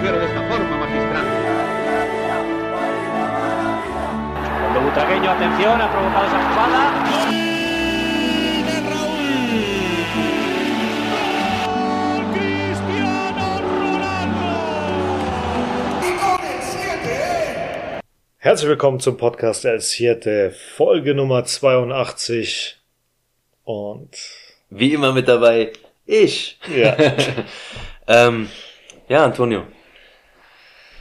mujer de esta forma, magistral. Cuando Butragueño, atención, ha provocado esa jugada. Herzlich willkommen zum Podcast El Siete, Folge Nummer 82. Und Wie immer mit dabei, ich. ja, ähm, ja, Antonio,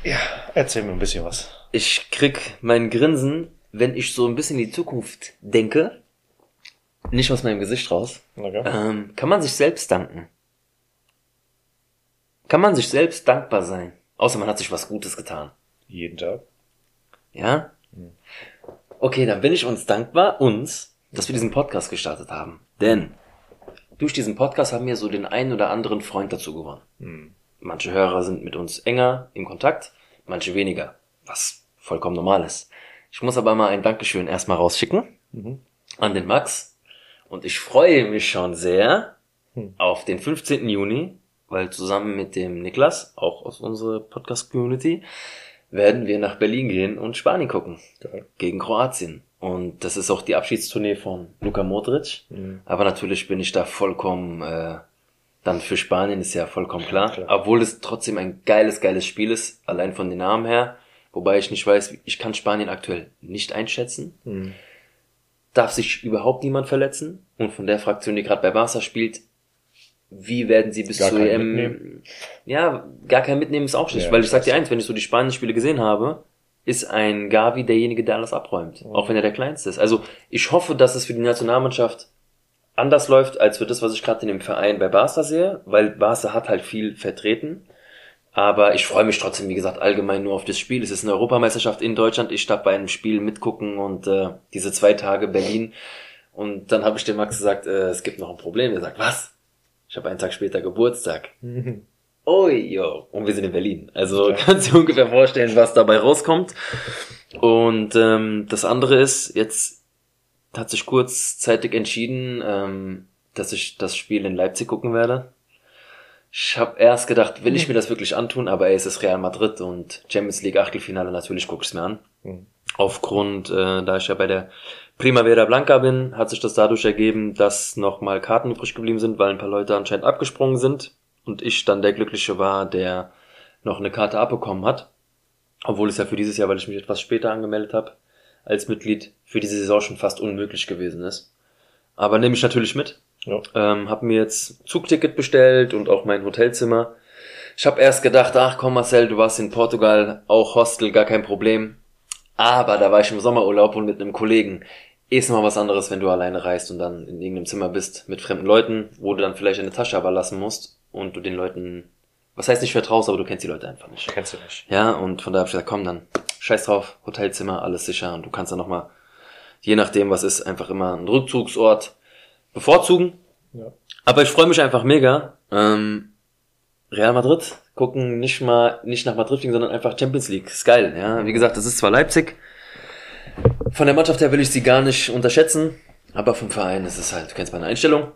ja, erzähl mir ein bisschen was. ich krieg mein Grinsen, wenn ich so ein bisschen in die Zukunft denke. Nicht aus meinem Gesicht raus. Okay. Ähm, kann man sich selbst danken? Kann man sich selbst dankbar sein? Außer man hat sich was Gutes getan. Jeden Tag. Ja? Okay, dann bin ich uns dankbar, uns, dass wir diesen Podcast gestartet haben. Denn durch diesen Podcast haben wir so den einen oder anderen Freund dazu gewonnen. Manche Hörer sind mit uns enger im Kontakt, manche weniger, was vollkommen normal ist. Ich muss aber mal ein Dankeschön erstmal rausschicken an den Max. Und ich freue mich schon sehr auf den 15. Juni, weil zusammen mit dem Niklas, auch aus unserer Podcast-Community, werden wir nach Berlin gehen und Spanien gucken. Geil. Gegen Kroatien. Und das ist auch die Abschiedstournee von Luka Modric. Aber natürlich bin ich da vollkommen, äh, dann für Spanien ist ja vollkommen klar. Klar. Obwohl es trotzdem ein geiles, geiles Spiel ist, allein von den Namen her. Wobei ich nicht weiß, ich kann Spanien aktuell nicht einschätzen. Darf sich überhaupt niemand verletzen? Und von der Fraktion, die gerade bei Barca spielt, wie werden sie bis Gar zur EM mitnehmen? ja, gar kein Mitnehmen ist auch schlecht, Ja, weil ich sag dir eins, wenn ich so die Spanien-Spiele gesehen habe, ist ein Gavi derjenige, der alles abräumt. Auch wenn er der Kleinste ist. Also ich hoffe, dass es für die Nationalmannschaft anders läuft, als für das, was ich gerade in dem Verein bei Barca sehe, weil Barca hat halt viel vertreten. Aber ich freue mich trotzdem, wie gesagt, allgemein nur auf das Spiel. Es ist eine Europameisterschaft in Deutschland. Ich darf bei einem Spiel mitgucken und äh, diese zwei Tage Berlin. Und dann habe ich dem Max gesagt, äh, es gibt noch ein Problem. Er sagt, was? Ich habe einen Tag später Geburtstag. Oh, jo. Und wir sind in Berlin. Also kannst du dir ungefähr vorstellen, was dabei rauskommt. Und ähm, das andere ist, jetzt hat sich kurzzeitig entschieden, ähm, dass ich das Spiel in Leipzig gucken werde. Ich habe erst gedacht, will ich mir das wirklich antun, aber ey, es ist Real Madrid und Champions League Achtelfinale, natürlich gucke ich es mir an. Aufgrund, äh, da ich ja bei der Primavera Blanca bin, hat sich das dadurch ergeben, dass nochmal Karten übrig geblieben sind, weil ein paar Leute anscheinend abgesprungen sind und ich dann der Glückliche war, der noch eine Karte abbekommen hat. Obwohl es ja für dieses Jahr, weil ich mich etwas später angemeldet habe, als Mitglied für diese Saison schon fast unmöglich gewesen ist. Aber nehme ich natürlich mit. Ja. Ähm, habe mir jetzt Zugticket bestellt und auch mein Hotelzimmer. Ich habe erst gedacht, ach komm Marcel, du warst in Portugal, auch Hostel, gar kein Problem. Aber da war ich im Sommerurlaub und mit einem Kollegen. Ist mal was anderes, wenn du alleine reist und dann in irgendeinem Zimmer bist mit fremden Leuten, wo du dann vielleicht eine Tasche aber lassen musst und du den Leuten, was heißt nicht vertraust, aber du kennst die Leute einfach nicht. Kennst du nicht. Ja, und von daher hab ich gesagt, komm dann, scheiß drauf, Hotelzimmer, alles sicher und du kannst dann nochmal, je nachdem was ist, einfach immer einen Rückzugsort bevorzugen. Ja. Aber ich freue mich einfach mega. Ähm, Real Madrid gucken nicht mal nicht nach Madrid fliegen, sondern einfach Champions League. Ist geil, ja. Wie gesagt, das ist zwar Leipzig. Von der Mannschaft her will ich sie gar nicht unterschätzen, aber vom Verein ist es halt, du kennst meine Einstellung.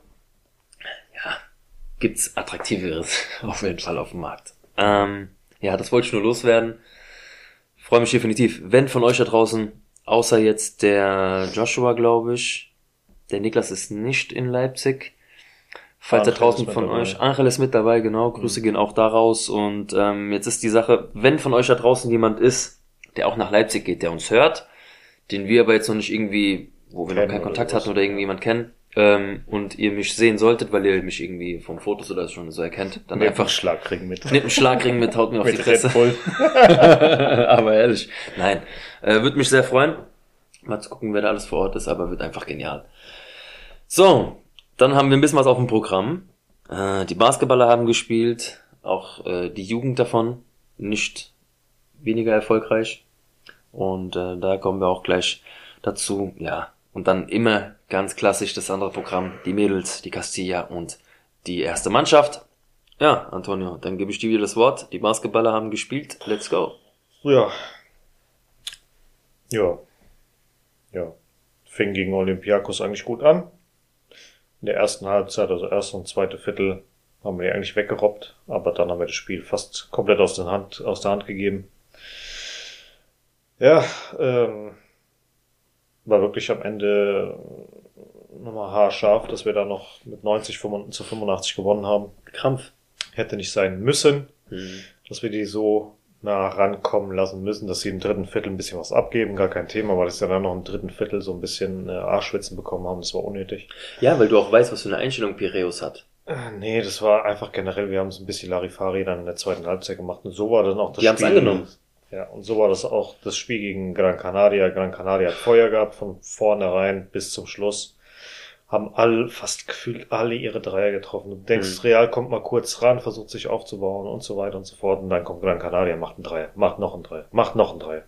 Gibt's attraktiveres auf jeden Fall auf dem Markt. Ähm, ja, das wollte ich nur loswerden. Freue mich definitiv. Wenn von euch da draußen, außer jetzt der Joshua, glaube ich, der Niklas ist nicht in Leipzig. Falls da Angel draußen ist mit von dabei. euch, Angel ist mit dabei, genau, Grüße gehen auch da raus. Und ähm, jetzt ist die Sache, wenn von euch da draußen jemand ist, der auch nach Leipzig geht, der uns hört, den wir aber jetzt noch nicht irgendwie, wo wir noch Kennen keinen oder Kontakt hatten oder irgendwie jemand kennen, ähm, und ihr mich sehen solltet, weil ihr mich irgendwie von Fotos oder schon so erkennt, dann Mit einfach einfach Schlagring mit. Nehmt einen Schlagring mit, haut mir auf die Fresse. Aber ehrlich. Nein. Äh, Würde mich sehr freuen. Mal zu gucken, wer da alles vor Ort ist, aber wird einfach genial. So, dann haben wir ein bisschen was auf dem Programm. Äh, die Basketballer haben gespielt, auch äh, die Jugend davon, nicht weniger erfolgreich. Und äh, da kommen wir auch gleich dazu, ja. Und dann immer ganz klassisch das andere Programm, die Mädels, die Castilla und die erste Mannschaft. Ja, Antonio, dann gebe ich dir wieder das Wort. Die Basketballer haben gespielt. Let's go. Ja. Ja. Ja. Fing gegen Olympiakos eigentlich gut an. In der ersten Halbzeit, also erste und zweite Viertel, Haben wir die eigentlich weggerobbt, aber dann haben wir das Spiel fast komplett aus der Hand, aus der Hand gegeben. Ja, ähm, war wirklich am Ende nochmal haarscharf, dass wir da noch mit 90 zu 85 gewonnen haben. Krampf. Hätte nicht sein müssen, Mhm. dass wir die so nah rankommen lassen müssen, dass sie im dritten Viertel ein bisschen was abgeben, gar kein Thema, weil es ja dann noch im dritten Viertel so ein bisschen äh, Arschschwitzen bekommen haben, das war unnötig. Ja, weil du auch weißt, was für eine Einstellung Piräus hat. Äh, Nee, das war einfach generell, wir haben es ein bisschen Larifari dann in der zweiten Halbzeit gemacht und so war dann auch das Die Spiel. angenommen. Ja, und so war das auch das Spiel gegen Gran Canaria. Gran Canaria hat Feuer gehabt von vornherein bis zum Schluss. Haben all, fast gefühlt alle ihre Dreier getroffen. Du denkst, Mhm. Real kommt mal kurz ran, versucht sich aufzubauen und so weiter und so fort. Und dann kommt Gran Canaria, macht einen Dreier, macht noch einen Dreier, macht noch einen Dreier.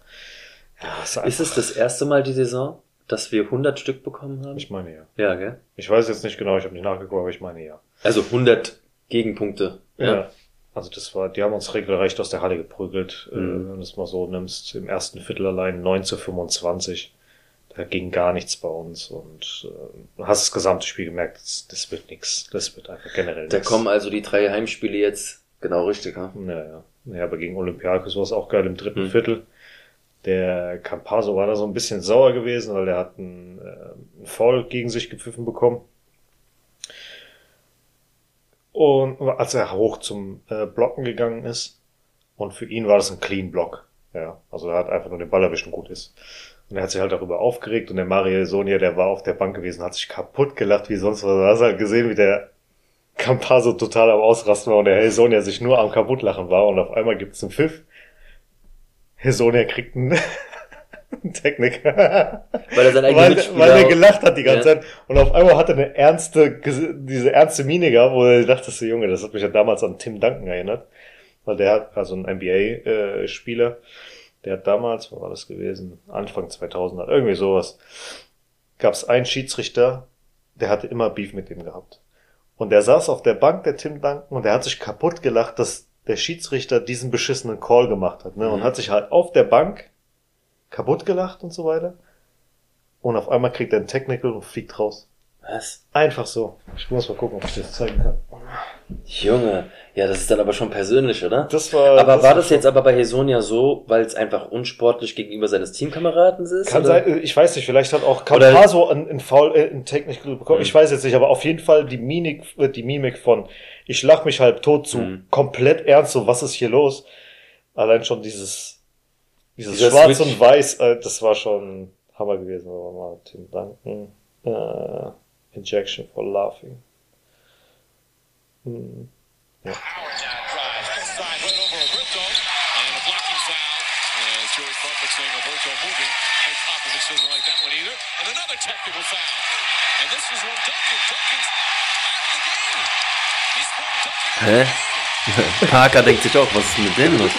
Ja, ist, Ist es das erste Mal die Saison, dass wir 100 Stück bekommen haben? Ich meine ja. Ja, gell? Ich weiß jetzt nicht genau, ich habe nicht nachgeguckt, aber ich meine ja. Also 100 Gegenpunkte. Ja. Also das war, die haben uns regelrecht aus der Halle geprügelt, äh, Mhm. wenn du es mal so nimmst. Im ersten Viertel allein 9 zu 25. Da ging gar nichts bei uns und äh, hast das gesamte Spiel gemerkt, das, das wird nix. Das wird einfach generell Da nix. kommen also die drei Heimspiele jetzt genau richtig, ha? Naja. Ja, aber gegen Olympiakos war es auch geil im dritten Mhm. Viertel. Der Campaso war da so ein bisschen sauer gewesen, weil der hat einen, äh, einen Foul gegen sich gepfiffen bekommen. Und als er hoch zum äh, Blocken gegangen ist, und für ihn war das ein Clean Block. Ja, also er hat einfach nur den Ball erwischt und gut ist. Und er hat sich halt darüber aufgeregt und der Mario Sonia, der war auf der Bank gewesen, hat sich kaputt gelacht wie sonst was. Du hast halt gesehen, wie der Campaso total am Ausrasten war und der Helsonia sich nur am kaputtlachen war und auf einmal gibt's einen Pfiff. Helsonia kriegt einen, Technik. Weil er sein eigener weil, weil er gelacht hat die ganze Ja. Zeit und auf einmal hat er eine ernste, diese ernste Miene gehabt, wo er dachte, so Junge, das hat mich ja damals an Tim Duncan erinnert, weil der hat, also ein NBA-Spieler, der hat damals, wo war das gewesen, Anfang 2000, irgendwie sowas, gab es einen Schiedsrichter, der hatte immer Beef mit ihm gehabt. Und der saß auf der Bank, der Tim Duncan, und der hat sich kaputt gelacht, dass der Schiedsrichter diesen beschissenen Call gemacht hat, ne? Und Mhm. hat sich halt auf der Bank kaputt gelacht und so weiter. Und auf einmal kriegt er einen Technical und fliegt raus. Was? Einfach so. Ich muss mal gucken, ob ich das zeigen kann. Junge. Ja, das ist dann aber schon persönlich, oder? Das war. aber war das jetzt aber bei Hesonia so, weil es einfach unsportlich gegenüber seines Teamkameraden ist? Kann oder? sein, ich weiß nicht, vielleicht hat auch Campaso ein, ein Foul, äh, ein Technical bekommen. Mhm. Ich weiß jetzt nicht, aber auf jeden Fall die Mimik, äh, die Mimik von, ich lach mich halb tot zu, Mhm. komplett ernst, so, was ist hier los? Allein schon dieses, dieses Dieser Schwarz Switch. und Weiß, äh, das war schon Hammer gewesen. Aber mal, Tim Duncan, äh, Injection for Laughing. Duncan out Hä? Parker denkt sich auch, was ist mit dem los?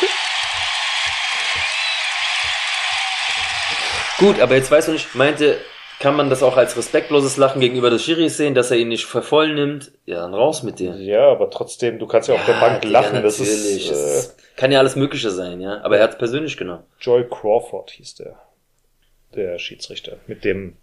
Gut, aber jetzt weißt du nicht, meinte, kann man das auch als respektloses Lachen gegenüber des Schiris sehen, dass er ihn nicht für voll nimmt? Ja, dann raus mit dir. Ja, aber trotzdem, du kannst ja, auf der Bank lachen. Das natürlich. ist, Das äh, kann ja alles Mögliche sein, ja. Aber er hat es persönlich genommen. Joy Crawford hieß der. Der Schiedsrichter. Mit dem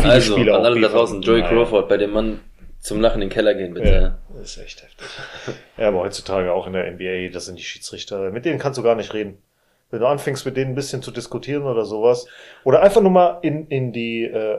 viele Also, Spieler an alle da draußen, Naja. Crawford, bei dem Mann zum Lachen in den Keller gehen, bitte. Ja, das ist echt heftig. ja, aber heutzutage auch in der NBA, das sind die Schiedsrichter. Mit denen kannst du gar nicht reden. Wenn du anfängst, mit denen ein bisschen zu diskutieren oder sowas. Oder einfach nur mal in, in die, äh,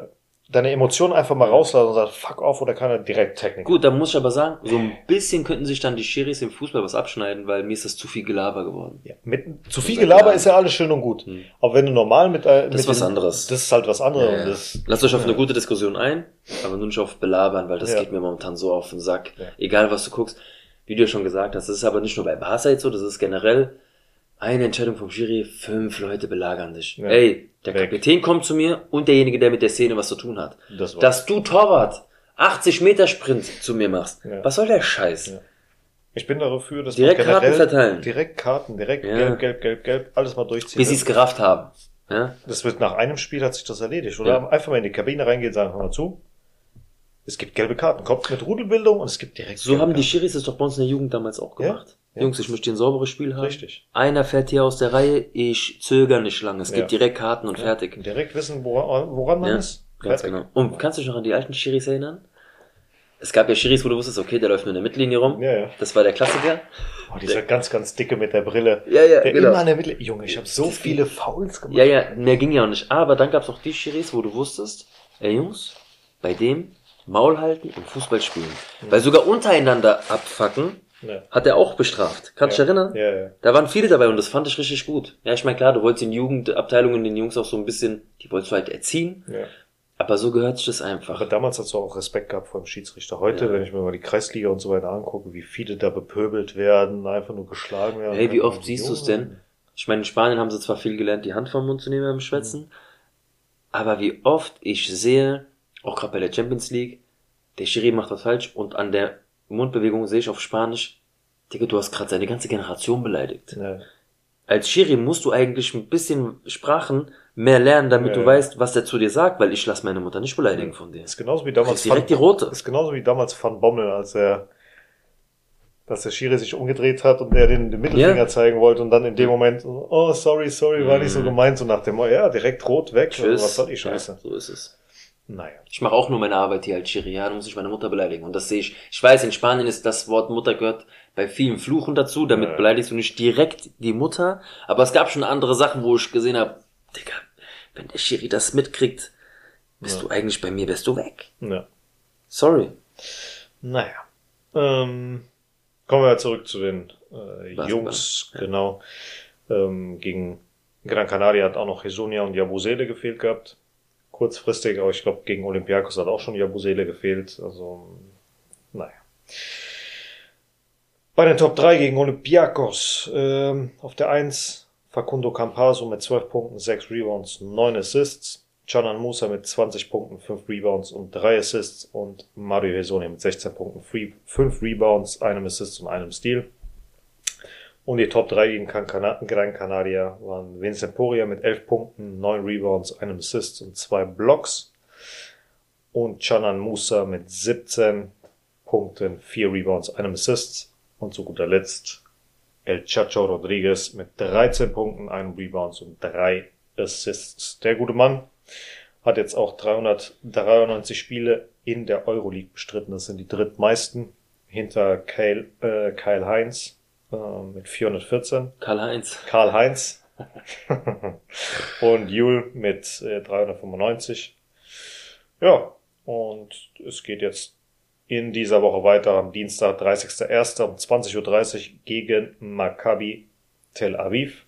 deine Emotionen einfach mal rauslassen und sagen, fuck off oder kann er direkt Technik. Gut, da muss ich aber sagen, so ein bisschen könnten sich dann die Schiris im Fußball was abschneiden, weil mir ist das zu viel Gelaber geworden. Ja, mit, zu viel ist Gelaber klar. ist ja alles schön und gut. Hm. Aber wenn du normal mit, äh, mit ist was den- anderes. Das ist halt was anderes. Ja, ja. das, Lasst euch auf eine gute Diskussion ein, aber nur nicht auf Belabern, weil das Ja. geht mir momentan so auf den Sack. Ja. Egal was du guckst. Wie du ja schon gesagt hast, das ist aber nicht nur bei Barca jetzt so, das ist generell eine Entscheidung vom Schiri, fünf Leute belagern dich. Ja. Ey, der Weg. Kapitän kommt zu mir und derjenige, der mit der Szene was zu tun hat. das Dass du Torwart 80 Meter Sprint zu mir machst. Ja. Was soll der Scheiß? Ja. Ich bin dafür, dass Direkt man Karten generell verteilen. direkt Karten, direkt Ja. gelb, gelb, gelb, gelb, alles mal durchziehen. Bis sie es gerafft haben. Ja? Das wird nach einem Spiel hat sich das erledigt. Oder einfach mal in die Kabine reingehen, sagen, hör mal zu. Es gibt gelbe Karten. Kommt mit Rudelbildung und es gibt direkt So haben die Karten. Schiris es doch bei uns in der Jugend damals auch gemacht. Ja. Jungs, ich möchte ein sauberes Spiel haben. Richtig. Einer fährt hier aus der Reihe, ich zögere nicht lange. Es gibt Ja. direkt Karten und fertig. Und direkt wissen, woran, woran man Ja, ist. Ganz Fertig. genau. Und kannst du dich noch an die alten Schiris erinnern? Es gab ja Schiris, wo du wusstest, okay, der läuft nur in der Mittellinie rum. Ja, ja. Das war der Klassiker. Oh, dieser ganz, ganz dicke mit der Brille. Ja, ja, der genau. immer an der Mitte. Junge, ich habe so viele Fouls gemacht. Ja, ja, mehr ging ja auch nicht. Aber dann gab's auch die Schiris, wo du wusstest, ey Jungs, bei dem Maul halten und Fußball spielen. Weil sogar untereinander abfacken, Ja. hat er auch bestraft. Kannst du Ja. dich erinnern? Ja, ja. Da waren viele dabei und das fand ich richtig gut. Ja, ich meine, klar, du wolltest in Jugendabteilungen den Jungs auch so ein bisschen, die wolltest du halt erziehen, ja. aber so gehört sich das Aber einfach. damals hast du auch Respekt gehabt vor dem Schiedsrichter. Heute, Ja. wenn ich mir mal die Kreisliga und so weiter angucke, wie viele da bepöbelt werden, einfach nur geschlagen werden. Hey, wie oft siehst du es denn? Ich meine, in Spanien haben sie zwar viel gelernt, die Hand vom Mund zu nehmen beim Schwätzen, aber wie oft ich sehe, auch gerade bei der Champions League, der Schiri macht was falsch und an der Mundbewegung sehe ich auf Spanisch, Digga, du hast gerade seine ganze Generation beleidigt. Ja. Als Schiri musst du eigentlich ein bisschen Sprachen mehr lernen, damit Ja, du weißt, was der zu dir sagt, weil ich lasse meine Mutter nicht beleidigen von dir. Ist genauso wie damals direkt die rote. Ist genauso wie damals Van Bommel, als er, dass der Schiri sich umgedreht hat und der den, den Mittelfinger Ja. zeigen wollte und dann in dem Moment, oh, sorry, sorry, war nicht so Mhm. gemeint, so nach dem, oh, ja, direkt rot weg, Tschüss. was soll die Scheiße? Ja, so ist es. Naja. Ich mache auch nur meine Arbeit hier als Schiri, ja, da muss ich meine Mutter beleidigen. Und das sehe ich. Ich weiß, in Spanien ist das Wort Mutter gehört bei vielen Fluchen dazu, damit Ja. beleidigst du nicht direkt die Mutter. Aber es gab schon andere Sachen, wo ich gesehen habe, Digga, wenn der Schiri das mitkriegt, bist Ja. du eigentlich bei mir, bist du weg. Ja. Sorry. Naja. Ähm, kommen wir zurück zu den äh. Jungs, genau. Ähm, gegen Gran Canaria hat auch noch Hesonia und Jabusele gefehlt gehabt. Kurzfristig, aber ich glaube, gegen Olympiakos hat auch schon Jabusele gefehlt. Also, naja. Bei den Top 3 gegen Olympiakos. Ähm, auf der 1 Facundo Campaso mit 12 Punkten, 6 Rebounds, 9 Assists. Canan Musa mit 20 Punkten, 5 Rebounds und 3 Assists. Und Mario Hesonia mit 16 Punkten, 5 Rebounds, einem Assist und einem Steal. Und die Top 3 gegen Gran Cana- Gran Canaria waren Vincent Poria mit 11 Punkten, 9 Rebounds, einem Assist und 2 Blocks. Und Canan Musa mit 17 Punkten, 4 Rebounds, einem Assist. Und zu guter Letzt El Chacho Rodriguez mit 13 Punkten, einem Rebounds und 3 Assists. Der gute Mann hat jetzt auch 393 Spiele in der Euroleague bestritten. Das sind die drittmeisten hinter Kyle, äh, Kyle Heinz äh, mit 414. Karl-Heinz. Karl Heinz und Jule mit äh, 395. Ja, und es geht jetzt in dieser Woche weiter am Dienstag, 30.01. um 20.30 Uhr gegen Maccabi Tel Aviv.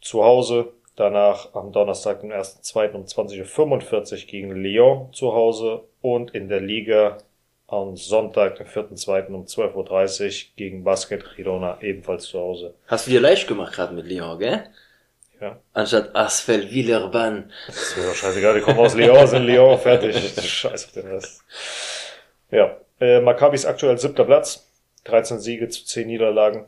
Zu Hause. Danach am Donnerstag, den 1.2. um 20.45 Uhr gegen Lyon zu Hause. Und in der Liga am Sonntag, den 4.2. um 12.30 Uhr gegen Basket Girona ebenfalls zu Hause. Hast du dir leicht gemacht gerade mit Lyon, gell? Ja. Anstatt Asfel Villeurbanne. Das ist mir doch scheißegal, die kommen aus Lyon, sind Lyon, fertig. Scheiß auf den Rest. Ja, äh, Maccabi ist aktuell siebter Platz. 13 Siege zu 10 Niederlagen.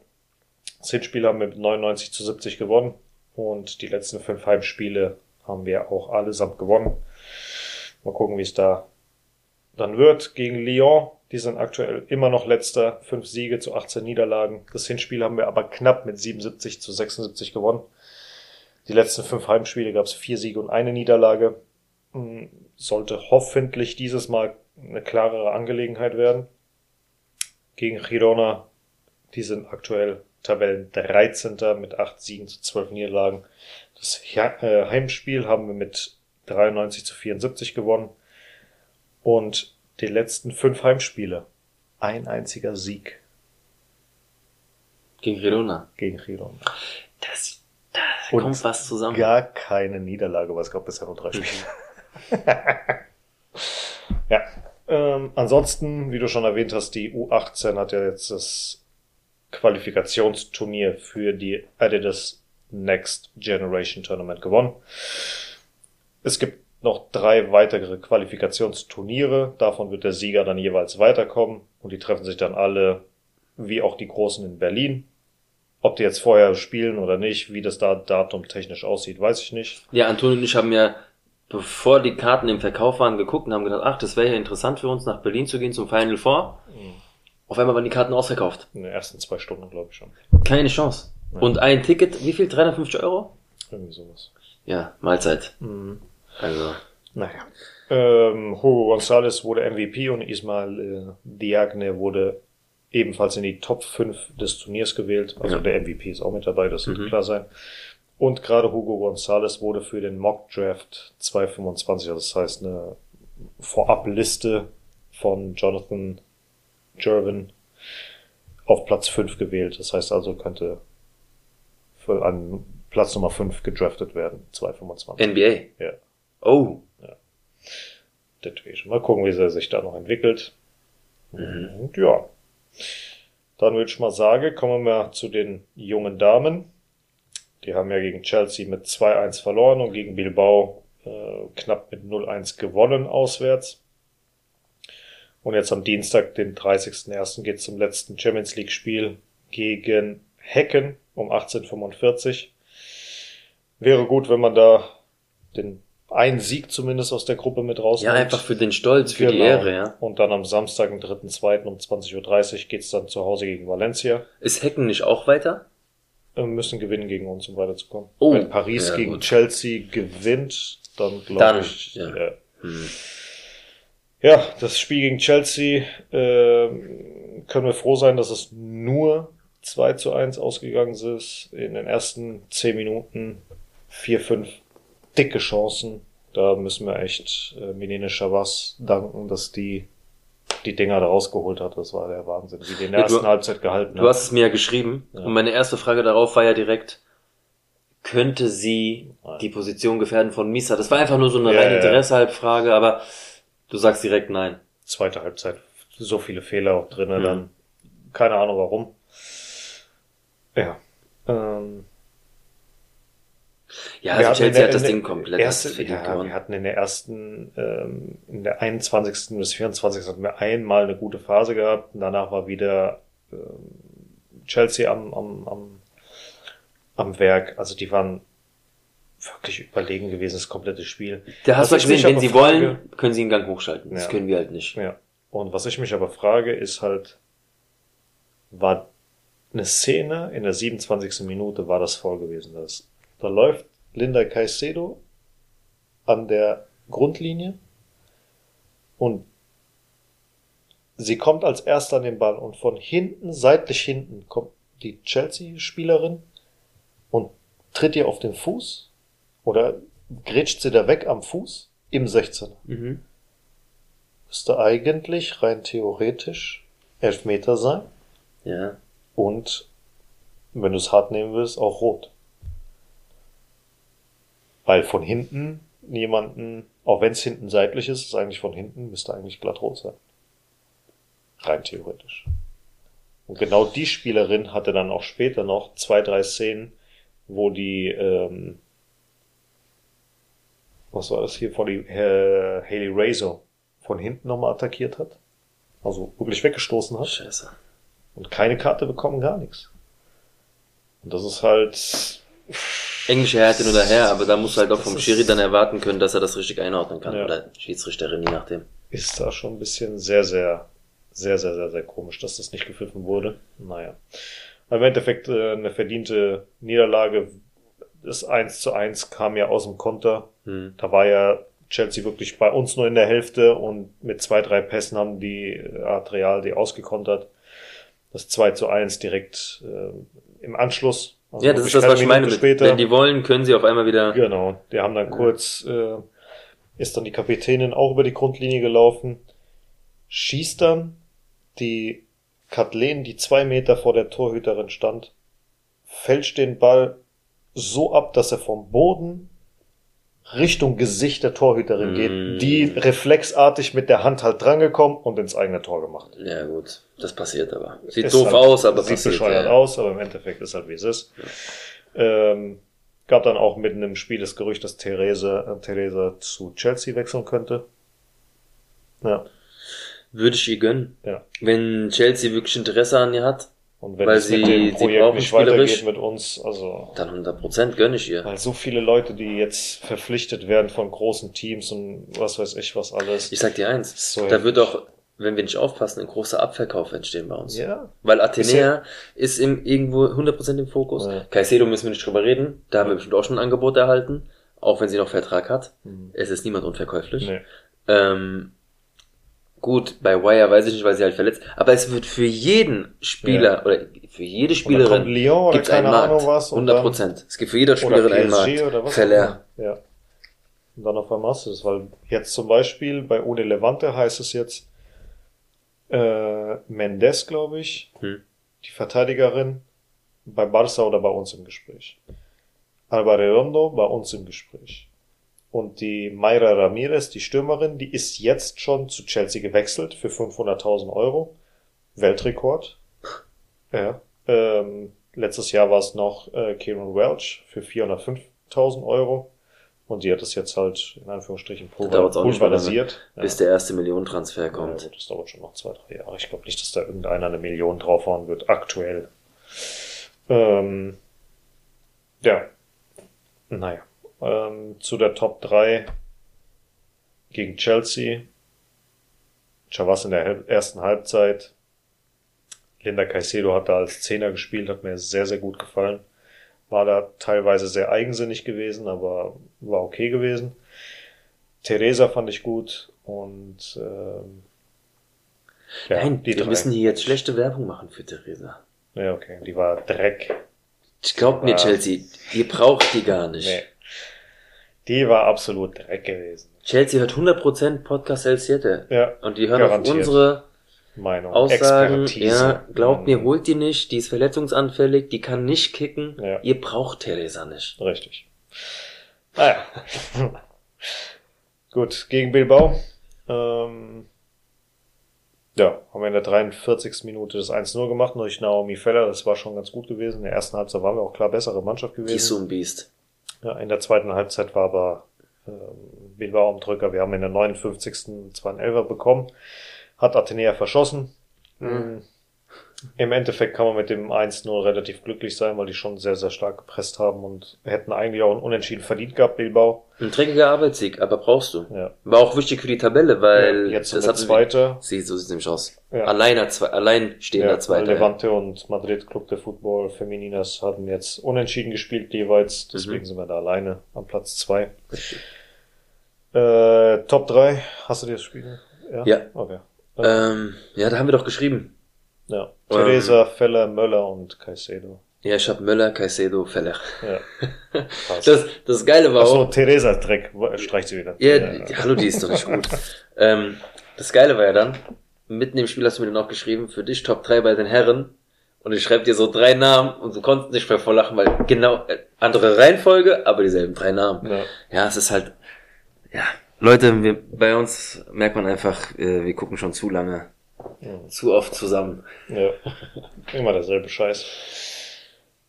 Das Hinspiel haben wir mit 99 zu 70 gewonnen. Und die letzten fünf Heimspiele haben wir auch allesamt gewonnen. Mal gucken, wie es da dann wird. Gegen Lyon, die sind aktuell immer noch letzter. Fünf Siege zu 18 Niederlagen. Das Hinspiel haben wir aber knapp mit 77 zu 76 gewonnen. Die letzten fünf Heimspiele gab es vier Siege und eine Niederlage. Hm, Sollte hoffentlich dieses Mal eine klarere Angelegenheit werden. Gegen Girona, die sind aktuell Tabellen 13. mit acht Siegen zu 12 Niederlagen. Das äh, Heimspiel haben wir mit 93 zu 74 gewonnen. Und die letzten fünf Heimspiele, ein einziger Sieg Gegen Girona. gegen Girona. Das, da Und kommt was zusammen. Gar keine Niederlage, weil es gab bisher nur drei Spiele. ja. Ähm, ansonsten, wie du schon erwähnt hast, die U18 hat ja jetzt das Qualifikationsturnier für die Adidas Next Generation Tournament gewonnen. Es gibt noch drei weitere Qualifikationsturniere. Davon wird der Sieger dann jeweils weiterkommen. Und die treffen sich dann alle, wie auch die Großen in Berlin. Ob die jetzt vorher spielen oder nicht, wie das da Datum technisch aussieht, weiß ich nicht. Ja, Antonio und ich haben ja, bevor die Karten im Verkauf waren, geguckt und haben gedacht, ach, das wäre ja interessant für uns, nach Berlin zu gehen zum Final Four. Auf einmal waren die Karten ausverkauft. In den ersten zwei Stunden, glaube ich schon. Keine Chance. Ja. Und ein Ticket, wie viel? 350 Euro? Irgendwie sowas. Ja, Mahlzeit. Mhm. Also, Naja. Ähm, Hugo González wurde MVP und Ismail äh, Diagne wurde ebenfalls in die Top 5 des Turniers gewählt. Also Ja. der MVP ist auch mit dabei, das sollte Mhm. klar sein. Und gerade Hugo González wurde für den Mock Draft 225, also das heißt eine Vorabliste von Jonathan Jervin auf Platz 5 gewählt. Das heißt also könnte für an Platz Nummer 5 gedraftet werden, 225. NBA. ja. Oh. Deswegen. Mal gucken, wie er sich da noch entwickelt. Mhm. Und ja. Dann würde ich mal sagen, kommen wir zu den jungen Damen. Die haben ja gegen Chelsea mit 2-1 verloren und gegen Bilbao äh, knapp mit 0-1 gewonnen auswärts. Und jetzt am Dienstag, den 30.01. geht zum letzten Champions League Spiel gegen Hecken um 18.45 Wäre gut, wenn man da den einen Sieg zumindest aus der Gruppe mit rausnimmt. Ja, einfach für den Stolz, für die Genau. Ehre, ja. Und dann am Samstag, den 3.2. um 20.30 Uhr geht's dann zu Hause gegen Valencia. Ist Hecken nicht auch weiter? Wir müssen gewinnen gegen uns, um weiterzukommen. Oh, Wenn Paris ja, gegen gut. Chelsea gewinnt, dann glaube ich. ja. Ja. Hm. ja, das Spiel gegen Chelsea ähm, können wir froh sein, dass es nur 2 zu 1 ausgegangen ist. In den ersten 10 Minuten 4, 5 dicke Chancen. Da müssen wir echt äh, Menene Chavas danken, dass die die Dinger da rausgeholt hat. Das war der Wahnsinn, wie die in der Ja, du- ersten Halbzeit gehalten Du hast es mir ja geschrieben. Ja. Und meine erste Frage darauf war ja direkt, könnte sie Nein. die Position gefährden von Misa? Das war einfach nur so eine Ja, reine. Interesse-Halbfrage, aber du sagst direkt nein. zweite Halbzeit so viele Fehler auch drinne, Mhm. dann keine Ahnung warum. Ja. Ähm, Ja, also Chelsea der- hat das Ding komplett erste, ja, wir hatten in der ersten, ähm, in der 21. bis 24. hatten wir einmal eine gute Phase gehabt und danach war wieder ähm, Chelsea am, am, am, am Werk. Also die waren wirklich überlegen gewesen, das komplette Spiel. Da hast du gesehen, wenn sie frage- wollen, können sie den Gang hochschalten. Das Ja. können wir halt nicht. Ja. Und was ich mich aber frage, ist halt, war eine Szene in der 27. Minute war das voll gewesen. Das, da läuft Linda Caicedo an der Grundlinie und sie kommt als erster an den Ball und von hinten, seitlich hinten, kommt die Chelsea-Spielerin und tritt ihr auf den Fuß oder grätscht sie da weg am Fuß im 16er Mhm. müsste eigentlich rein theoretisch Elfmeter sein Ja. und, wenn du es hart nehmen willst, auch rot. Weil von hinten jemanden, auch wenn es hinten seitlich ist, ist eigentlich von hinten, müsste eigentlich glatt rot sein. Rein theoretisch. Und genau die Spielerin hatte dann auch später noch zwei, drei Szenen, wo die, ähm, was war das hier, von die äh, Haley Razor von hinten nochmal attackiert hat. Also wirklich weggestoßen hat Scheiße. und keine Karte bekommen, gar nichts. Und das ist halt, Englische Härte nur daher, aber da musst du halt auch vom Schiri dann erwarten können, dass er das richtig einordnen kann. Ja. Oder Schiedsrichterin, je nachdem. ist da schon ein bisschen sehr, sehr, sehr, sehr, sehr, sehr komisch, dass das nicht gepfiffen wurde. Naja. Aber Im Endeffekt äh, eine verdiente Niederlage. Das 1 zu 1 kam ja aus dem Konter. Hm. Da war ja Chelsea wirklich bei uns nur in der Hälfte und mit zwei, drei Pässen haben die äh, Adreal die ausgekontert. Das 2 zu 1 direkt äh, im Anschluss. Also Ja, das ist das, was ich meine. Mit, wenn die wollen, können sie auf einmal wieder. Genau, die haben dann kurz, äh, ist dann die Kapitänin auch über die Grundlinie gelaufen, schießt dann die Kathleen, die zwei Meter vor der Torhüterin stand, fälscht den Ball so ab, dass er vom Boden Richtung Gesicht der Torhüterin Mm. geht, die reflexartig mit der Hand halt drangekommen und ins eigene Tor gemacht. Ja, gut. Das passiert aber. Sieht Ist doof halt- aus, aber sieht passiert. bescheuert ja. aus, aber im Endeffekt ist halt wie es ist. Ähm, gab dann auch mitten im Spiel das Gerücht, dass Therese, äh, Theresa zu Chelsea wechseln könnte. Ja, Würde ich ihr gönnen. ja. Wenn Chelsea wirklich Interesse an ihr hat, Und wenn Weil es mit sie- dem sie Projekt nicht weitergeht mit uns, also dann 100% gönne ich ihr. weil so viele Leute, die jetzt verpflichtet werden von großen Teams und was weiß ich was alles. Ich sag dir eins, So da wird auch, wenn wir nicht aufpassen, ein großer Abverkauf entstehen bei uns. ja, Weil Athenea ist im, irgendwo 100% im Fokus. Ja. Caicedo müssen wir nicht drüber reden. Da haben wir bestimmt auch schon ein Angebot erhalten. Auch wenn sie noch Vertrag hat. Mhm. Es ist niemand unverkäuflich. nee. Ähm, gut, bei Wire weiß ich nicht, weil sie halt verletzt. Aber es wird für jeden Spieler oder für jede Spielerin Lyon oder gibt's einen Markt. Ahnung was. und 100 dann- Prozent. Es gibt für jede Spielerin einen Markt. oder was? Verlehr. Ja. Und dann auf einmal hast du das, weil jetzt zum Beispiel bei Ode Levante heißt es jetzt äh, Mendes, glaube ich, Hm. die Verteidigerin, bei Barca oder bei uns im Gespräch. Alba Redondo bei uns im Gespräch. Und die Mayra Ramirez, die Stürmerin, die ist jetzt schon zu Chelsea gewechselt für 500.000 Euro. Weltrekord. Ja. Ähm, letztes Jahr war es noch äh, Kieran Welch für 405.000 Euro. Und die hat das jetzt halt in Anführungsstrichen pulverisiert. Bis der erste Millionentransfer Ja, kommt. gut, das dauert schon noch zwei, drei Jahre. Ich glaube nicht, dass da irgendeiner eine Million draufhauen wird, aktuell. Ähm, ja. Naja. Ähm, zu der Top 3 gegen Chelsea. Chavas in der ersten Halbzeit. Linda Caicedo hat da als Zehner gespielt, hat mir sehr, sehr gut gefallen. War da teilweise sehr eigensinnig gewesen, aber war okay gewesen. Theresa fand ich gut und ähm, ja, Nein, die wir drei. müssen hier jetzt schlechte Werbung machen für Theresa. Ja, okay, die war Dreck. Glaubt mir, Ah. Chelsea, ihr braucht die gar nicht. Nee. Die war absolut Dreck gewesen. Chelsea hört 100% Podcast El Siete. Ja, Und die hören Garantiert. auf unsere Meinung. Aussagen. Expertise. Ja, glaubt mir, Mhm. holt die nicht, die ist verletzungsanfällig, die kann nicht kicken. Ja. Ihr braucht Theresa nicht. Richtig. Naja. Gut, gegen Bilbao. Ähm, ja, haben wir in der 43. Minute das 1-0 gemacht durch Naomi Feller. Das war schon ganz gut gewesen. In der ersten Halbzeit waren wir auch klar bessere Mannschaft Die ist gewesen. so ein Biest. Ja, in der zweiten Halbzeit war aber ähm, Bilbao am Drücker. Wir haben in der 59. zwar einen Elfer bekommen, hat Athenea verschossen. Mhm. Im Endeffekt kann man mit dem 1-0 relativ glücklich sein, weil die schon sehr, sehr stark gepresst haben und hätten eigentlich auch ein Unentschieden verdient gehabt, Bilbao. Ein dreckiger Arbeitssieg, aber brauchst du. Ja. War auch wichtig für die Tabelle, weil Ja, jetzt das hat zweite. Sie, so sieht's nämlich aus. Ja. Alleiner, zwei, allein stehender Ja, Zweiter. Levante und Madrid Club de Football Femininas haben jetzt unentschieden gespielt jeweils, deswegen Mhm. sind wir da alleine am Platz zwei. Äh, Top 3, hast du dir das Spiel? Ja. Okay. Ähm, ja, da haben wir doch geschrieben. Ja. Ähm. Theresa, Feller, Möller und Caicedo. Ja, ich habe Möller, Caicedo, Feller. Ja. Passt. Das, das Geile war Achso, auch. Theresa Dreck, streicht sie wieder. Ja, die, hallo, die ist doch nicht gut. ähm, das Geile war ja dann, mitten im Spiel hast du mir dann auch geschrieben, für dich Top 3 bei den Herren. Und ich schreibe dir so drei Namen und du konntest nicht mehr vor lachen, weil genau, äh, andere Reihenfolge, aber dieselben drei Namen. Ja. Ja, es ist halt, ja, Leute, wir, bei uns merkt man einfach, äh, wir gucken schon zu lange, Ja. zu oft zusammen. Ja, immer derselbe Scheiß.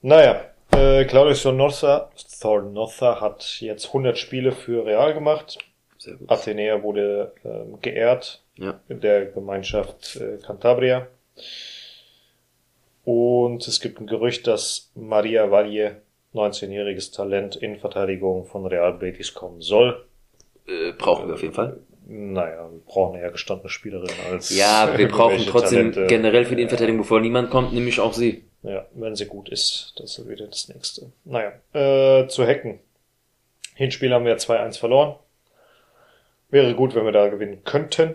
Naja, äh, Claudio Sornosa, Sornosa hat jetzt 100 Spiele für Real gemacht. Sehr gut. Athenea wurde ähm, geehrt Ja. in der Gemeinschaft äh, Cantabria. Und es gibt ein Gerücht, dass Maria Valle, 19-jähriges Talent in Verteidigung von Real Betis kommen soll. Äh, brauchen wir auf jeden Fall. Naja, wir brauchen eher gestandene Spielerinnen als Ja, wir brauchen trotzdem Talente. generell für die Innenverteidigung, bevor niemand kommt, nämlich auch sie. Ja, wenn sie gut ist, das ist wieder das nächste. Naja, äh, zu Hecken. Hinspiel haben wir 2-1 verloren. Wäre gut, wenn wir da gewinnen könnten.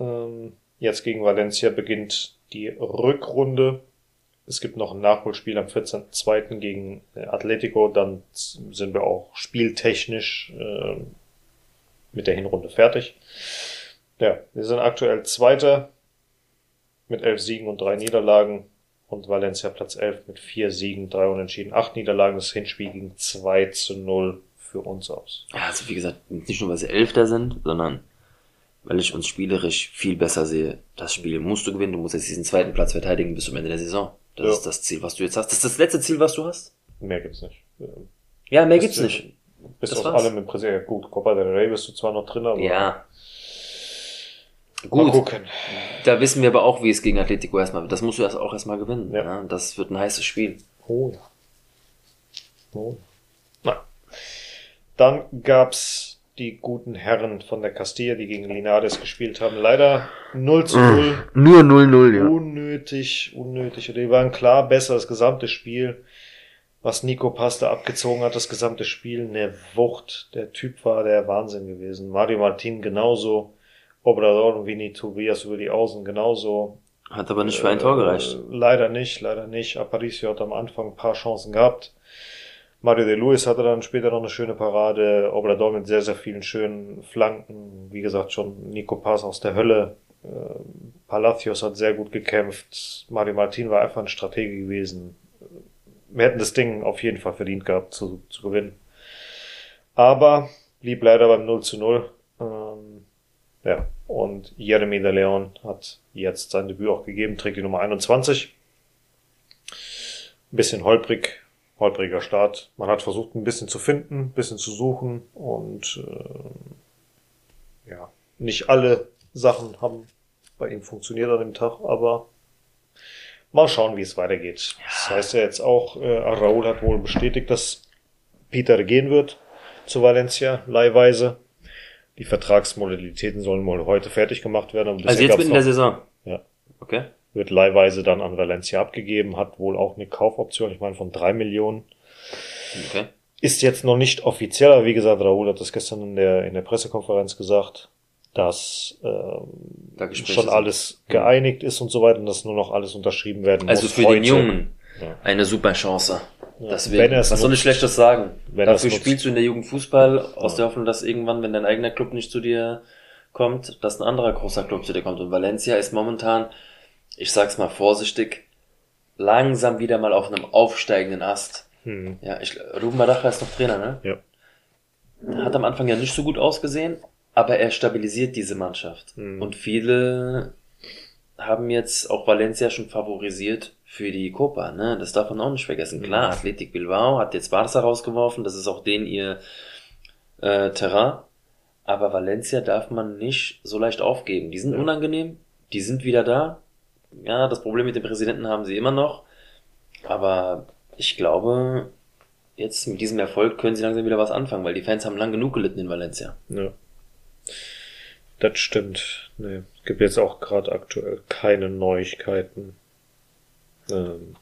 Ähm, jetzt gegen Valencia beginnt die Rückrunde. Es gibt noch ein Nachholspiel am 14.02. gegen Atletico. Dann sind wir auch spieltechnisch äh, mit der Hinrunde fertig. Ja, wir sind aktuell Zweiter mit elf Siegen und drei Niederlagen und Valencia Platz 11 mit vier Siegen, drei Unentschieden, acht Niederlagen. Das Hinspiel ging 2 zu 0 für uns aus. Ja, also wie gesagt, nicht nur weil sie Elfter sind, sondern weil ich uns spielerisch viel besser sehe. Das Spiel musst du gewinnen, du musst jetzt diesen zweiten Platz verteidigen bis zum Ende der Saison. Das Ja. ist das Ziel, was du jetzt hast. Das ist das letzte Ziel, was du hast? Mehr gibt's nicht. Ja, mehr Das gibt's nicht. Bis Das auf war's. allem im. Ja, gut, Copa del Rey bist du zwar noch drin, aber Ja. mal Gut, gucken. da wissen wir aber auch, wie es gegen Atletico erstmal wird. Das musst du erst auch erstmal gewinnen. Ja. Ja. Das wird ein heißes Spiel. Oh ja. Oh. ja. Na. Dann gab's die guten Herren von der Castilla, die gegen Linares gespielt haben. Leider 0 zu 0. Nur 0-0, Unnötig, unnötig. Die waren klar besser das gesamte Spiel. Was Nico Pasta abgezogen hat, das gesamte Spiel, eine Wucht. Der Typ war der Wahnsinn gewesen. Mario Martin genauso. Obrador und Vini Tobias über die Außen genauso. Hat aber nicht für ein Tor gereicht. Äh, leider nicht, leider nicht. Aparicio hat am Anfang ein paar Chancen gehabt. Mario de Luis hatte dann später noch eine schöne Parade. Obrador mit sehr, sehr vielen schönen Flanken. Wie gesagt, schon Nico Paz aus der Hölle. Äh, Palacios hat sehr gut gekämpft. Mario Martin war einfach ein Stratege gewesen. Wir hätten das Ding auf jeden Fall verdient gehabt zu, zu gewinnen. Aber blieb leider beim 0 zu 0. Ähm, ja, und Jeremy de Leon hat jetzt sein Debüt auch gegeben, trägt die Nummer 21. Ein bisschen holprig, holpriger Start. Man hat versucht, ein bisschen zu finden, ein bisschen zu suchen und äh, ja, nicht alle Sachen haben bei ihm funktioniert an dem Tag, aber mal schauen, wie es weitergeht. Ja. Das heißt ja jetzt auch, äh, Raul hat wohl bestätigt, dass Peter gehen wird zu Valencia, leihweise. Die Vertragsmodalitäten sollen wohl heute fertig gemacht werden. also jetzt mitten in der Saison? Ja. Okay. Wird leihweise dann an Valencia abgegeben, hat wohl auch eine Kaufoption, ich meine von drei Millionen. Okay. Ist jetzt noch nicht offiziell, aber wie gesagt, Raul hat das gestern in der, in der Pressekonferenz gesagt, dass ähm, da schon alles geeinigt ist und so weiter und dass nur noch alles unterschrieben werden also muss. Also für heute. den Jungen ja. eine super Chance. Ja, Deswegen, was soll ich Schlechtes sagen? Wenn Dafür spielst du in der Jugend Fußball aus der Hoffnung, dass irgendwann, wenn dein eigener Club nicht zu dir kommt, dass ein anderer großer Club zu dir kommt. Und Valencia ist momentan, ich sag's mal vorsichtig, langsam wieder mal auf einem aufsteigenden Ast. Hm. Ja, ich, Ruben Badacha ist noch Trainer, ne? Ja. Hat am Anfang ja nicht so gut ausgesehen, aber er stabilisiert diese Mannschaft. Hm. Und viele haben jetzt auch Valencia schon favorisiert für die Copa, ne? Das darf man auch nicht vergessen. Klar, Athletic Bilbao hat jetzt Barca rausgeworfen, das ist auch den ihr äh, Terrain. Aber Valencia darf man nicht so leicht aufgeben. Die sind ja. unangenehm, die sind wieder da. Ja, das Problem mit dem Präsidenten haben sie immer noch. Aber ich glaube, jetzt mit diesem Erfolg können sie langsam wieder was anfangen, weil die Fans haben lang genug gelitten in Valencia. Ja. Das stimmt. Nee, gibt jetzt auch gerade aktuell keine Neuigkeiten ähm,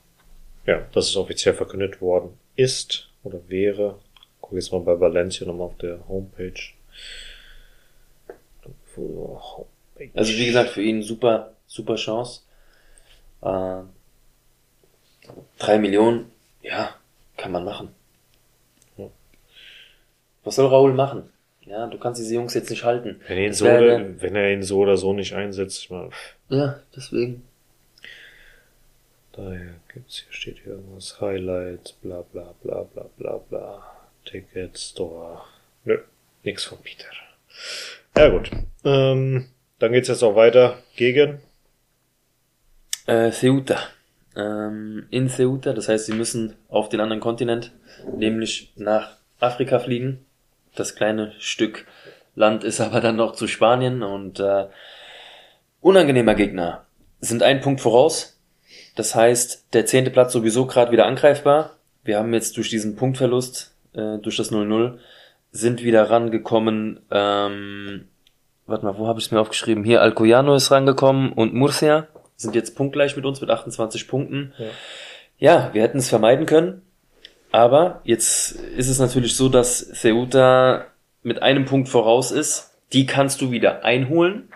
ja, dass es offiziell verkündet worden ist oder wäre. Guck jetzt mal bei Valencia nochmal auf der Homepage. Also wie gesagt, für ihn super, super Chance. Äh, drei Millionen, ja, kann man machen. Ja. Was soll Raul machen? Ja, du kannst diese Jungs jetzt nicht halten. Wenn er ihn, so, oder, wenn er ihn so oder so nicht einsetzt, ich meine, Ja, deswegen. Daher gibt's hier steht hier irgendwas Highlights, bla bla bla bla bla bla. Ticket Store. Nö, nix von Peter. Ja gut. Ähm, dann geht's jetzt auch weiter gegen äh, Ceuta. Ähm, in Ceuta, das heißt, sie müssen auf den anderen Kontinent, nämlich nach Afrika fliegen. Das kleine Stück Land ist aber dann noch zu Spanien und äh, unangenehmer Gegner. Sind ein Punkt voraus, das heißt, der zehnte Platz sowieso gerade wieder angreifbar. Wir haben jetzt durch diesen Punktverlust, äh, durch das 0-0, sind wieder rangekommen, ähm, warte mal, wo habe ich es mir aufgeschrieben? Hier, Alcoyano ist rangekommen und Murcia sind jetzt punktgleich mit uns mit 28 Punkten. Ja, ja wir hätten es vermeiden können, aber jetzt ist es natürlich so, dass Ceuta mit einem Punkt voraus ist. Die kannst du wieder einholen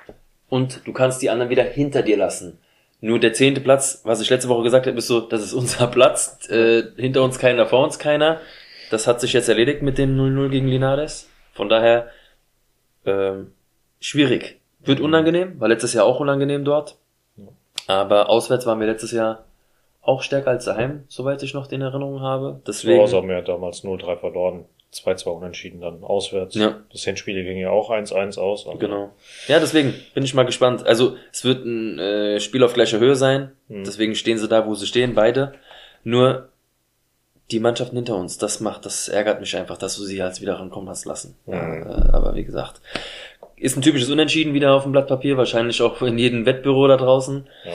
und du kannst die anderen wieder hinter dir lassen. Nur der zehnte Platz, was ich letzte Woche gesagt habe, ist so, das ist unser Platz. Äh, hinter uns keiner, vor uns keiner. Das hat sich jetzt erledigt mit dem 0-0 gegen Linares. Von daher ähm, schwierig. Wird unangenehm, war letztes Jahr auch unangenehm dort. Aber auswärts waren wir letztes Jahr auch stärker als daheim, soweit ich noch in Erinnerung habe. Deswegen. So haben wir damals 0-3 verloren. 2-2 unentschieden dann auswärts. Ja. Das Hinspiel ging ja auch 1-1 aus. Genau. Ja, deswegen bin ich mal gespannt. Also es wird ein äh, Spiel auf gleicher Höhe sein. Hm. Deswegen stehen sie da, wo sie stehen, beide. Nur die Mannschaften hinter uns, das macht, das ärgert mich einfach, dass du sie halt wieder rankommen hast lassen. Mhm. Äh, aber wie gesagt, ist ein typisches Unentschieden wieder auf dem Blatt Papier, wahrscheinlich auch in jedem Wettbüro da draußen. Ja.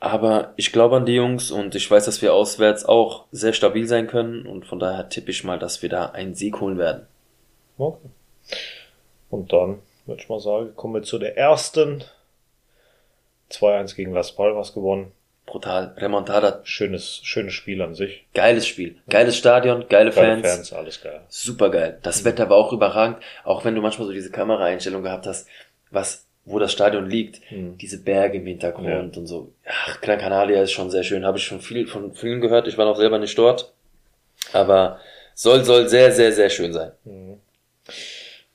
Aber ich glaube an die Jungs und ich weiß, dass wir auswärts auch sehr stabil sein können und von daher tippe ich mal, dass wir da einen Sieg holen werden. Okay. Und dann würde ich mal sagen, kommen wir zu der ersten. 2-1 gegen Las Palmas gewonnen. brutal. Remontada, Schönes, schönes Spiel an sich. geiles Spiel. Geiles Stadion, geile Geile Fans. Fans, alles geil. Super geil. Das Wetter war auch überragend. Auch wenn du manchmal so diese Kameraeinstellung gehabt hast, was, wo das Stadion liegt, diese Berge im Hintergrund und so. Ach, Gran Canaria ist schon sehr schön. Habe ich schon viel von vielen gehört. Ich war noch selber nicht dort. Aber soll, soll sehr, sehr, sehr schön sein.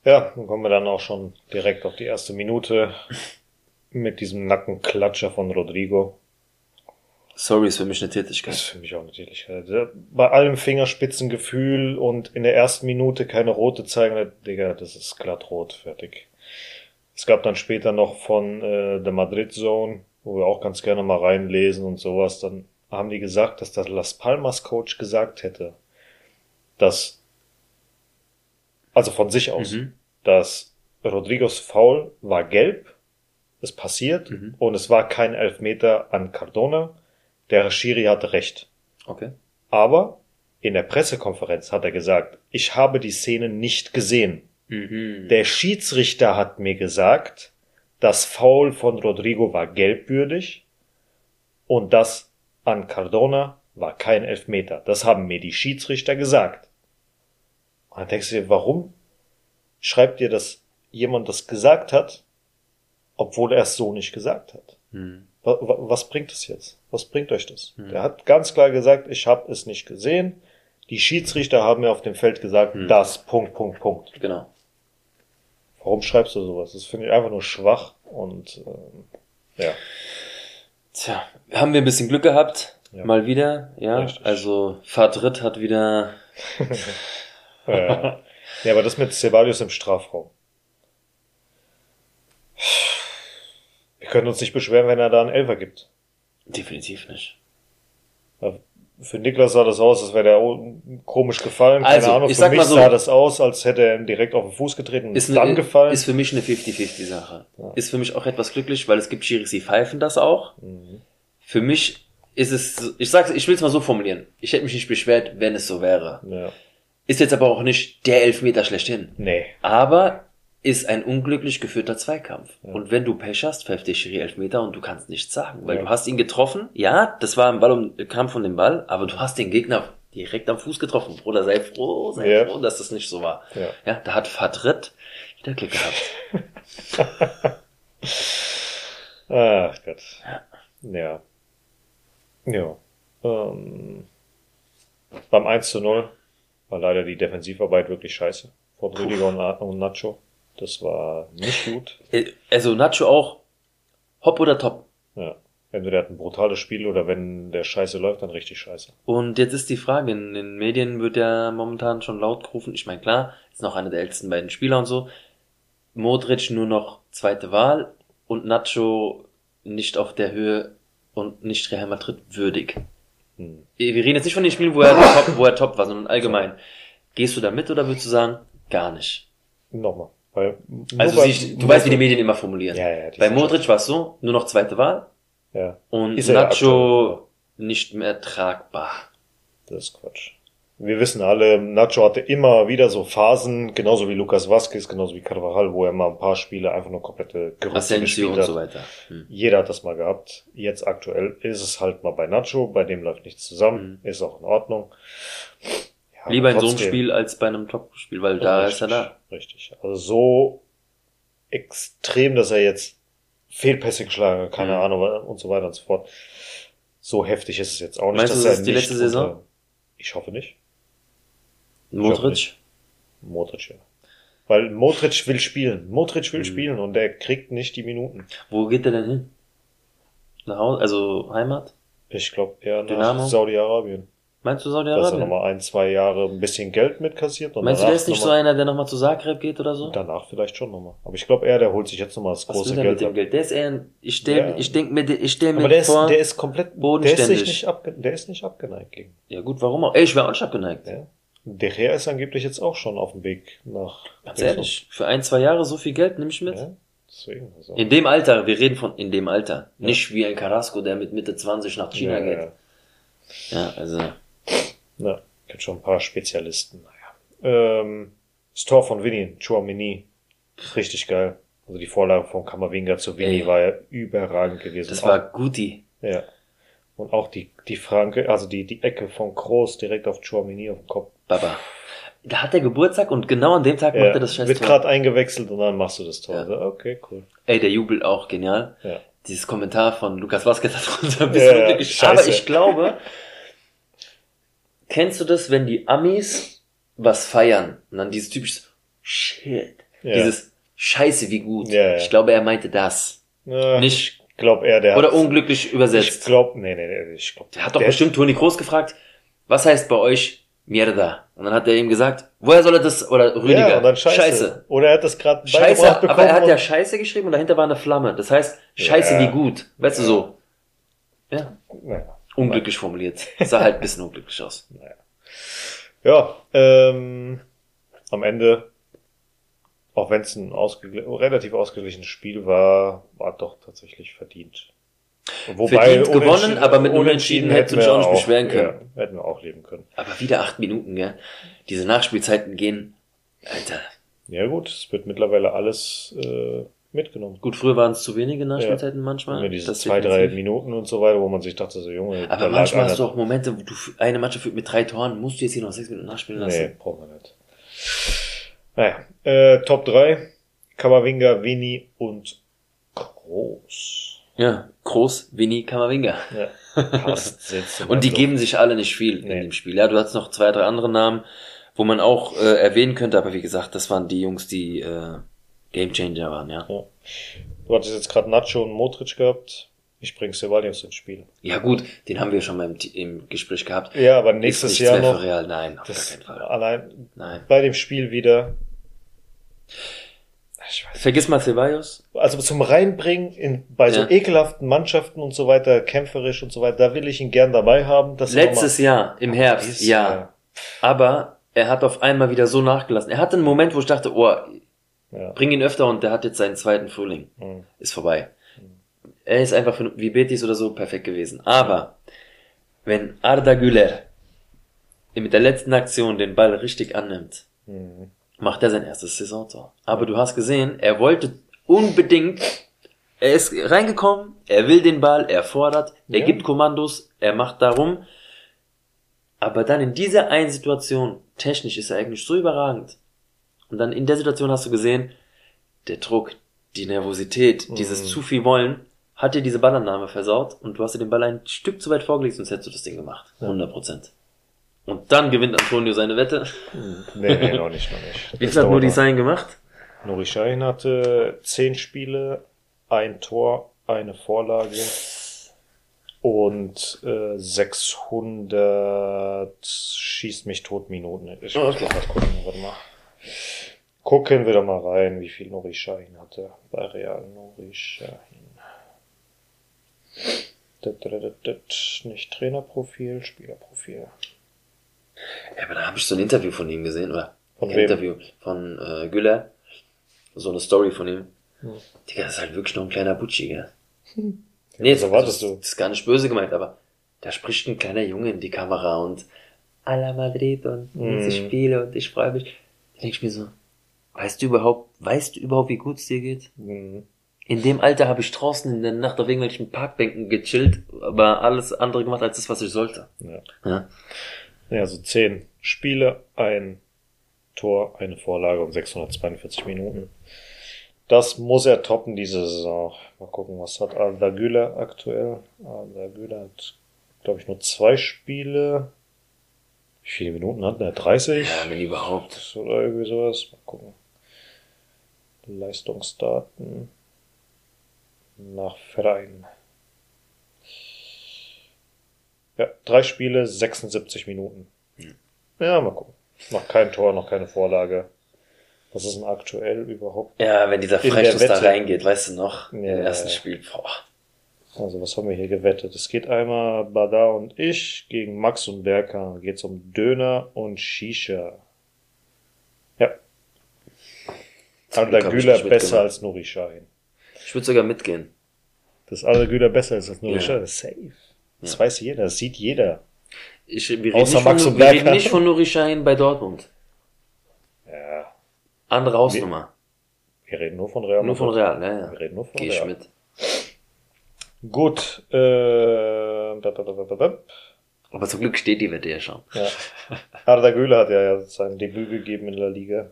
Ja, dann kommen wir dann auch schon direkt auf die erste Minute mit diesem Nackenklatscher von Rodrigo. Sorry ist für mich eine Das ist Tätigkeit. für mich auch natürlich. äh, Bei allem Fingerspitzengefühl und in der ersten Minute keine rote zeigen, Digga, das ist glatt rot, fertig. Es gab dann später noch von äh, der Madrid Zone, wo wir auch ganz gerne mal reinlesen und sowas, dann haben die gesagt, dass der Las Palmas Coach gesagt hätte, dass, also von sich aus, Mhm. dass Rodrigos Foul war gelb, es passiert Mhm. und es war kein Elfmeter an Cardona. Der Schiri hatte recht. Okay. Aber in der Pressekonferenz hat er gesagt, ich habe die Szene nicht gesehen. Mhm. Der Schiedsrichter hat mir gesagt, das Foul von Rodrigo war gelbwürdig und das an Cardona war kein Elfmeter. Das haben mir die Schiedsrichter gesagt. Und dann denkst du dir, warum schreibt dir das jemand das gesagt hat, obwohl er es so nicht gesagt hat? Mhm. Wa- wa- Was bringt es jetzt? Was bringt euch das? Der hat ganz klar gesagt, ich habe es nicht gesehen. Die Schiedsrichter haben mir auf dem Feld gesagt, das, Punkt, Punkt, Punkt. Genau. Warum schreibst du sowas? Das finde ich einfach nur schwach und ähm, ja. Tja, haben wir ein bisschen Glück gehabt. Ja. Mal wieder, ja. Richtig. Also Fadrid hat wieder. Äh, ja, aber das mit Ceballos im Strafraum. Wir können uns nicht beschweren, wenn er da einen Elfer gibt. Definitiv nicht. Für Niklas sah das aus, als wäre der komisch gefallen. Keine Also, Ahnung, ich für sag mich mal so. sah das aus, als hätte er ihm direkt auf den Fuß getreten und Ist, dann eine, gefallen. ist für mich eine 50-50-Sache. Ist für mich auch etwas glücklich, weil es gibt Schiris, die pfeifen das auch. Mhm. Für mich ist es, so- ich sag's, ich will es mal so formulieren. Ich hätte mich nicht beschwert, wenn es so wäre. ja. Ist jetzt aber auch nicht der Elfmeter schlechthin. Nee. Aber ist ein unglücklich geführter Zweikampf. Und wenn du Pech hast, pfeift der Schiri Elfmeter und du kannst nichts sagen. Weil Ja. du hast ihn getroffen, ja, das war ein Ball um, kam von dem Ball, aber du hast den Gegner direkt am Fuß getroffen. Bruder, sei froh, sei Ja. froh, dass das nicht so war. Ja. ja da hat Fadrid wieder Glück gehabt. Ach Gott. Ja. Ja. Ähm, beim 1 zu 0 war leider die Defensivarbeit wirklich scheiße. Von Rüdiger und, und Nacho. Das war nicht gut. Äh, Also Nacho auch, hopp oder top. Ja. Entweder er hat ein brutales Spiel oder wenn der Scheiße läuft, dann richtig scheiße. Und jetzt ist die Frage, in den Medien wird ja momentan schon laut gerufen, ich meine klar, ist noch einer der ältesten beiden Spieler und so, Modric nur noch zweite Wahl und Nacho nicht auf der Höhe und nicht Real Madrid würdig. Hm. Wir reden jetzt nicht von den Spielen, wo er top, wo er top war, sondern allgemein. Gehst du da mit oder würdest du sagen, gar nicht? Nochmal. Weil, Also bei- siehst, du weißt, wie die Medien immer formulieren. Ja, ja, Bei Modric war es so, nur noch zweite Wahl Ja, und Ist er ja Nacho nicht mehr tragbar. das ist Quatsch. Wir wissen alle, Nacho hatte immer wieder so Phasen, genauso wie Lucas Vazquez, genauso wie Carvajal, wo er mal ein paar Spiele einfach nur komplette Gerüste gespielt und hat. so weiter. Hm. Jeder hat das mal gehabt. Jetzt aktuell ist es halt mal bei Nacho, bei dem läuft nichts zusammen, ist auch in Ordnung. Ja, Lieber in aber so einem trotzdem- Spiel als bei einem Top-Spiel, weil da ist er da. Richtig. Also so extrem, dass er jetzt Fehlpässe geschlagen hat, keine Mhm. Ahnung und so weiter und so fort. So heftig ist es jetzt auch nicht. Meinst du, dass das er ist die letzte Saison? unter- Ich hoffe nicht. Modric? Modric, ja. Weil Modric will spielen. Modric Mhm. will spielen und der kriegt nicht die Minuten. Wo geht er denn hin? Nach Hause, also Heimat? Ich glaube eher nach? Saudi-Arabien. Meinst du Dass er Saudi-Arabien? nochmal ein, zwei Jahre ein bisschen Geld mitkassiert und Meinst du, der ist nicht so einer, der nochmal zu Zagreb geht oder so? Danach vielleicht schon nochmal. Aber ich glaube eher, der holt sich jetzt nochmal das Was große Geld. mit dem ab. Geld? Der ist eher, ein- ich stell, Ja. ich denk mir, ich stell mir Aber der ist, vor, der ist komplett der ist, bodenständig. nicht abge, der ist nicht abgeneigt gegen. ja gut, warum auch? Ey, ich wäre auch nicht abgeneigt. Ja. Der Gea ist angeblich jetzt auch schon auf dem Weg nach. Ganz ehrlich, für ein, zwei Jahre so viel Geld nehme ich mit. Ja, deswegen. Also. In dem Alter, wir reden von in dem Alter. Nicht wie ein Carrasco, der mit Mitte 20 nach China ja, geht. Ja, also, Ja, gibt schon ein paar Spezialisten. Naja. Ähm, das Tor von Vinny, Chouamini, richtig geil. Also die Vorlage von Kamavinga zu Vinny Ey. war ja überragend gewesen. das war Guti. Ja. Und auch die, die Franke, also die, die Ecke von Groß direkt auf Chouamini auf den Kopf. Baba. Da hat er Geburtstag und genau an dem Tag macht Ja, er das scheiß wird gerade eingewechselt und dann machst du das Tor. Ja. So, okay, cool. Ey, der jubelt auch genial. Ja. Dieses Kommentar von Lukas Vasquez darunter, ein Ja, bisschen ja. Aber ich glaube, kennst du das, wenn die Amis was feiern und dann dieses typische Shit, Ja. dieses Scheiße, wie gut. Ja, ja. Ich glaube, er meinte das. Ja, Nicht, Ich glaube eher, der oder unglücklich Ich übersetzt. glaube, nee, nee, nee, ich glaube. Der hat doch bestimmt Toni Kroos gefragt, was heißt bei euch Mierda? Und dann hat er ihm gesagt, woher soll er das, oder Rüdiger, Ja, und dann Scheiße. Scheiße. Oder er hat das gerade Scheiße, bekommen. aber er hat ja Scheiße geschrieben und dahinter war eine Flamme. Das heißt, Scheiße Ja. wie gut. Weißt du Ja. so? Ja, Naja. Unglücklich formuliert. Sah halt ein bisschen unglücklich aus. Ja, ähm, am Ende, auch wenn es ein ausgegl relativ ausgeglichenes Spiel war, war doch tatsächlich verdient. Verdient gewonnen, aber mit Unentschieden dich wir auch nicht beschweren können. Ja, hätten wir auch leben können. Aber wieder acht Minuten, gell? Diese Nachspielzeiten gehen, Alter. Ja gut, es wird mittlerweile alles äh, mitgenommen. Gut, früher waren es zu wenige Nachspielzeiten manchmal. Immer diese Das zwei, drei. Minuten und so weiter, wo man sich dachte, so Junge, Aber manchmal hast du auch Momente, wo du eine Mannschaft führt mit drei Toren, musst du jetzt hier noch sechs Minuten nachspielen lassen. Nee, braucht man nicht. Naja, äh, Top 3. Kamavinga, Vini und Groß. Ja, Groß, Winnie, Kamavinga. Ja, passt. Und die geben sich alle nicht viel Nee. in dem Spiel. Ja, du hast noch zwei, drei andere Namen, wo man auch äh, erwähnen könnte, aber wie gesagt, das waren die Jungs, die äh, Gamechanger waren, ja. Ja. Du hattest jetzt gerade Nacho und Modric gehabt. Ich bringe Ceballos ins Spiel. Ja gut, den haben wir schon mal im, im Gespräch gehabt. Ja, aber nächstes Jahr noch. Real, nein, auf Das gar keinen Fall. allein Nein. bei dem Spiel wieder. Ich weiß, Vergiss mal Ceballos. also zum Reinbringen in, bei so Ja. ekelhaften Mannschaften und so weiter, kämpferisch und so weiter, da will ich ihn gern dabei haben. Letztes Jahr, im Herbst, ja. Jahr. Aber er hat auf einmal wieder so nachgelassen. Er hatte einen Moment, wo ich dachte, oh, Ja. bring ihn öfter und der hat jetzt seinen zweiten Frühling. Mhm. Ist vorbei. Er ist einfach für, wie Betis oder so perfekt gewesen. Aber wenn Arda Güler mit der letzten Aktion den Ball richtig annimmt, Mhm. macht er sein erstes Saisontor. Aber du hast gesehen, er wollte unbedingt, er ist reingekommen, er will den Ball, er fordert, er Ja. gibt Kommandos, er macht darum. Aber dann in dieser einen Situation, technisch ist er eigentlich so überragend. Und dann in der Situation hast du gesehen, der Druck, die Nervosität, dieses Mhm. zu viel Wollen, hat dir diese Ballannahme versaut und du hast dir den Ball ein Stück zu weit vorgelegt, sonst hättest du das Ding gemacht. 100 Prozent. Und dann gewinnt Antonio seine Wette. Nee, nee, noch nicht, noch nicht. Wie viel hat Nuri. Sein gemacht? Nuri Sahin hatte zehn Spiele, ein Tor, eine Vorlage und äh, 600 schießt mich tot Minuten. Ich Oh, okay. warte mal. Gucken wir doch mal rein, wie viel Nuri Sahin hatte bei Real Nuri dat. Nicht Trainerprofil, Spielerprofil. Ja, aber da habe ich so ein Interview von ihm gesehen, oder? Von ein wem? Interview von äh, Güller. So eine Story von ihm. Hm. Digga, das ist halt wirklich nur ein kleiner Butschi, gell? Nee, was erwartest das, du? das ist gar nicht böse gemeint, aber da spricht ein kleiner Junge in die Kamera und a la Madrid und diese Mhm. Spiele und ich freue mich. Denke ich mir so, weißt du überhaupt, weißt du überhaupt, wie gut es dir geht? Mhm. In dem Alter habe ich draußen in der Nacht auf irgendwelchen Parkbänken gechillt, aber alles andere gemacht als das, was ich sollte. Ja. Ja. Ja, also 10 Spiele, ein Tor, eine Vorlage und 642 Minuten. Das muss er toppen diese Saison. Mal gucken, was hat Arda Güler aktuell. Arda Güler hat, glaube ich, nur zwei Spiele. Wie viele Minuten hat er? 30? Ja, wenn überhaupt. Oder irgendwie sowas. Mal gucken. Leistungsdaten nach Verein. Ja, drei Spiele, 76 Minuten. Ja, mal gucken. Noch kein Tor, noch keine Vorlage. Was ist denn aktuell überhaupt? Ja, wenn dieser der da reingeht, weißt du noch, Ja, im ersten. Spiel, boah. Also, was haben wir hier gewettet? Es geht einmal Bada und ich gegen Max und Berka. Geht's um Döner und Shisha. Ja. Ich Güler besser als Nuri Sahin. Ich würde sogar mitgehen. Das Arda Güler besser ist als Nuri Ja. Sahin. Safe. Das Ja. weiß jeder, das sieht jeder. Ich, wir Außer Max von, und wir reden nicht von Nuri Sahin bei Dortmund. Ja. Andere Hausnummer. Wir reden nur von Real Nur von. Real, ja, ja. Wir reden nur von Geh ich Real. mit. Gut, äh, bap, bap, bap. Aber zum Glück steht die Wette ja schon. Ja. Arda Güler hat ja, ja sein Debüt gegeben in der Liga.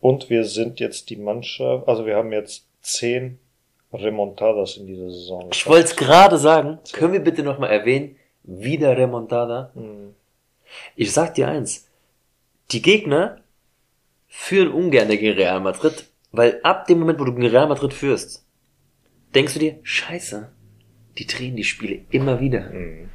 Und wir sind jetzt die Mannschaft, also wir haben jetzt zehn Remontadas in dieser Saison. Ich wollte es gerade sagen. Können wir bitte nochmal erwähnen, wieder Remontada? Hm. Ich sag dir eins. Die Gegner führen ungern gegen Real Madrid, weil ab dem Moment, wo du gegen Real Madrid führst, denkst du dir, scheiße, die drehen die Spiele immer wieder. Hm.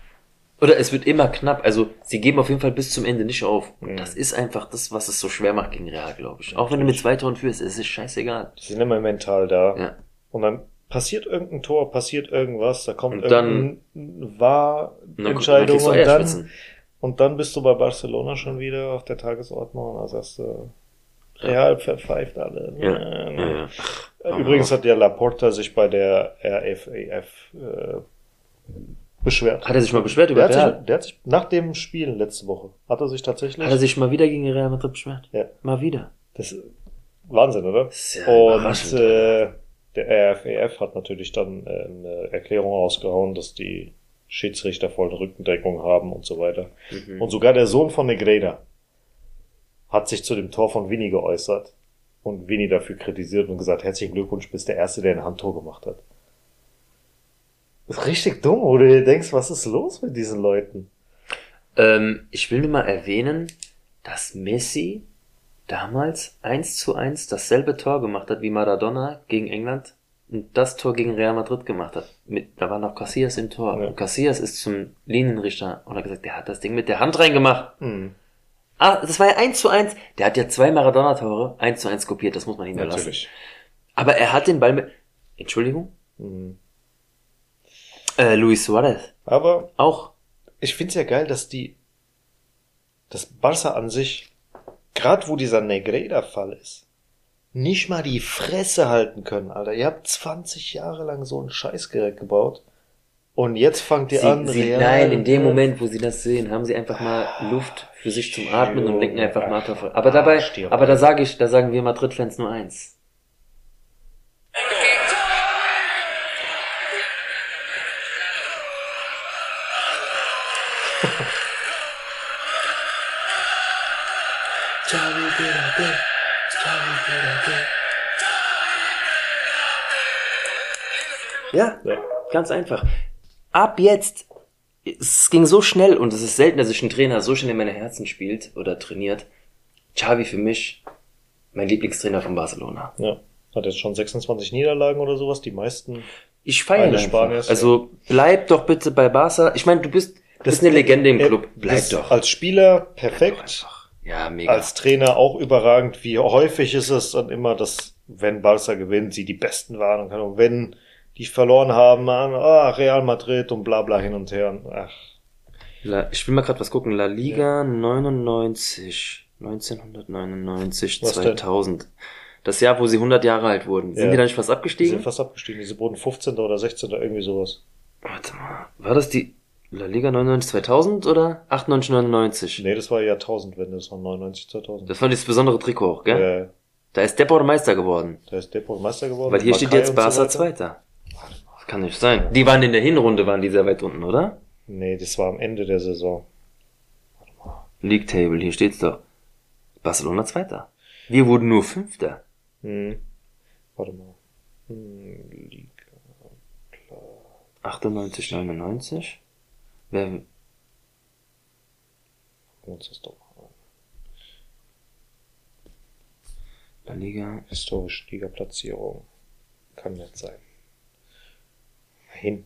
Oder es wird immer knapp. Also sie geben auf jeden Fall bis zum Ende nicht auf. Und Mhm. das ist einfach das, was es so schwer macht gegen Real, glaube ich. Auch wenn du mit zwei Toren führst, es ist scheißegal. Die sind immer mental da. Ja. Und dann passiert irgendein Tor, passiert irgendwas, da kommt Und dann- irgendeine Und dann, dann Wahrentscheidung kriegst du und dann, und dann bist du bei Barcelona schon wieder auf der Tagesordnung und dann sagst du, Real verpfeift alle. Ja. Ja, ja. Äh, Übrigens hat ja Laporta sich bei der RFAF äh, beschwert. Hat er sich mal beschwert Der über hat, sich, Real? der hat sich nach dem Spiel letzte Woche hat er sich tatsächlich. Hat er sich mal wieder gegen Real Madrid beschwert? Ja. Mal wieder. das ist Wahnsinn, oder? Ja Und äh, der RFAF hat natürlich dann äh, eine Erklärung rausgehauen, dass die Schiedsrichter voll Rückendeckung haben und so weiter. Mhm. Und sogar der Sohn von Negreda hat sich zu dem Tor von Winnie geäußert und Winnie dafür kritisiert und gesagt, herzlichen Glückwunsch, bist der Erste, der ein Handtor gemacht hat. Das ist richtig dumm, wo du dir denkst, was ist los mit diesen Leuten? Ähm, ich will nur mal erwähnen, dass Messi damals eins zu eins dasselbe Tor gemacht hat wie Maradona gegen England und das Tor gegen Real Madrid gemacht hat. Mit, da war noch Casillas im Tor. Ja. Und Casillas ist zum Linienrichter und hat gesagt, der hat das Ding mit der Hand reingemacht. Hm, Ah, das war ja eins zu eins. Der hat ja zwei Maradona-Tore eins zu eins kopiert, das muss man ihm lassen. natürlich. Aber er hat den Ball mit, Entschuldigung? Hm. Äh, Luis Suarez. Aber Auch. ich find's ja geil, dass die, das Barca an sich, gerade wo dieser Negreda-Fall ist, nicht mal die Fresse halten können, Alter. Ihr habt 20 Jahre lang so ein Scheißgerät gebaut. Und jetzt fangt ihr Sie, an, sie, nein, in dem Moment, wo sie das sehen, haben sie einfach mal Luft für sich zum Atmen und denken einfach mal Tor. Aber dabei, aber da sage ich, da sagen wir Madrid-Fans nur eins. Ja, Ja. ganz einfach. Ab jetzt, es ging so schnell und es ist selten, dass sich ein Trainer so schnell in meine Herzen spielt oder trainiert. Xavi für mich mein Lieblingstrainer von Barcelona. Ja. Hat jetzt schon 26 Niederlagen oder sowas, die meisten. Ich feiere. Spaniers, Also bleib doch bitte bei Barca. Ich meine, du bist, du bist eine Legende im Club. Bleib doch. Als Spieler perfekt. Ja, mega. als Trainer auch überragend. Wie häufig ist es dann immer, dass, wenn Barca gewinnt, sie die Besten waren und, und wenn die verloren haben, an, ah, Real Madrid und bla bla hin und her. Ach, La, ich will mal gerade was gucken. La Liga 99. 1999, Was denn? 2000. Das Jahr, wo sie 100 Jahre alt wurden. Sind Ja. die da nicht fast die abgestiegen? sind fast abgestiegen. Diese wurden 15. oder 16. irgendwie sowas. Warte mal. War das die La Liga 99 2000 oder 98 99? Nee, das war Jahrtausendwende, das war 99, 2000. Das war dieses besondere Trikot, gell? Äh, Da ist Depor Meister geworden. da ist Depot Meister geworden. Weil hier steht Makai jetzt und so Barca weiter. Zweiter. Kann nicht sein. Die waren in der Hinrunde, waren die sehr weit unten, oder? Nee, das war am Ende der Saison. League Table, hier steht's doch. Barcelona Zweiter. Wir wurden nur Fünfter. Hm. Warte mal. Hm, Liga. 98, 99. Wer, Gucken wir uns das doch mal an. La Liga. Historische Liga-Platzierung. Kann nicht sein. Hin.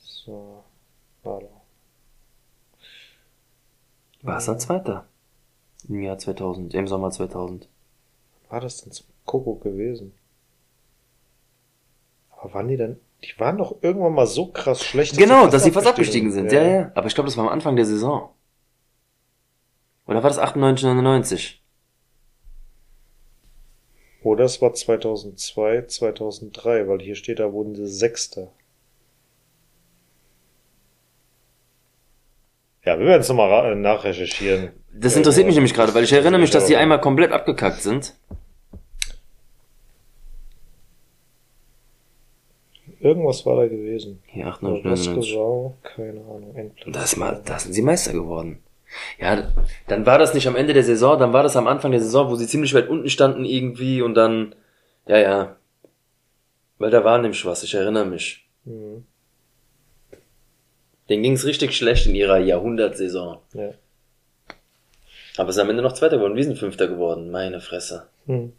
So. Warte. Barca Zweiter. Im Jahr 2000, im Sommer 2000. War das denn zum Kuckuck gewesen? Aber waren die denn? Die waren doch irgendwann mal so krass schlecht. Genau, dass sie fast abgestiegen sind. Ja, ja. Aber ich glaube, das war am Anfang der Saison. Oder war das 98, 99? Oder es war 2002, 2003, weil hier steht, da wurden sie Sechster. Ja, wir werden es nochmal äh, nachrecherchieren. Das interessiert mich nämlich gerade, weil ich erinnere mich, dass die einmal komplett abgekackt sind. irgendwas war da gewesen. Hier, Aber 98, Was 99. war, keine Ahnung, Endplatz. Das mal, da sind sie Meister geworden. Ja, dann war das nicht am Ende der Saison, dann war das am Anfang der Saison, wo sie ziemlich weit unten standen irgendwie und dann, ja, ja. Weil da war nämlich was, ich erinnere mich. Mhm. Denen ging's richtig schlecht in ihrer Jahrhundertsaison. Ja. Aber sind am Ende noch Zweiter geworden, wir sind Fünfter geworden, meine Fresse. Hm.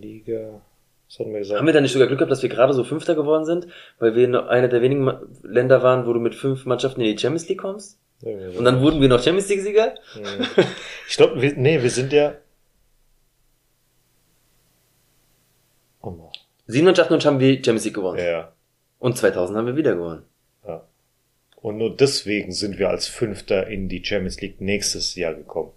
Liga. Was hatten wir gesagt? Haben wir da nicht sogar Glück gehabt, dass wir gerade so Fünfter geworden sind, weil wir einer der wenigen Länder waren, wo du mit fünf Mannschaften in die Champions League kommst? So. Und dann wurden wir noch Champions League Sieger? Mhm. Ich glaube, wir, nee, wir sind ja. Oh Mann. 97 haben wir Champions League gewonnen. Ja, Und 2000 haben wir wieder gewonnen. ja. Und nur deswegen sind wir als Fünfter in die Champions League nächstes Jahr gekommen.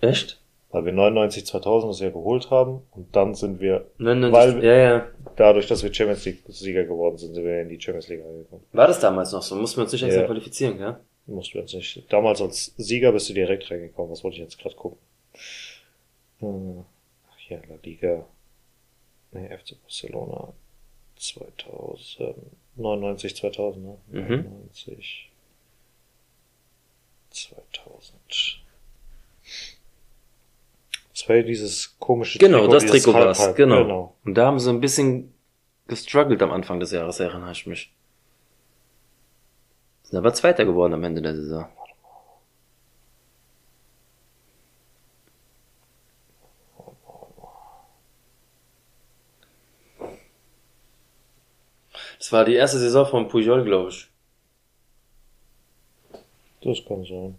Echt? Weil wir 99, 2000 das Jahr geholt haben und dann sind wir, 99, Weil- ja, ja. dadurch, dass wir Champions League Sieger geworden sind, sind wir in die Champions League angekommen. War das damals noch so? Mussten wir uns nicht extra Ja. qualifizieren, gell? Mussten wir uns nicht. Damals als Sieger bist du direkt reingekommen. Was wollte ich jetzt gerade gucken? Hm. Ach ja, La Liga. Nee, FC Barcelona. 2000. 99, 2000, ne? Mhm. 99. 2000. Das war ja dieses komische Genau, das dieses Trikot war's. Halb-Halb. Genau. Und da haben sie ein bisschen gestruggelt am Anfang des Jahres, erinnere ich mich. Sind aber Zweiter geworden am Ende der Saison. Das war die erste Saison von Pujol, glaube ich. Das kann sein.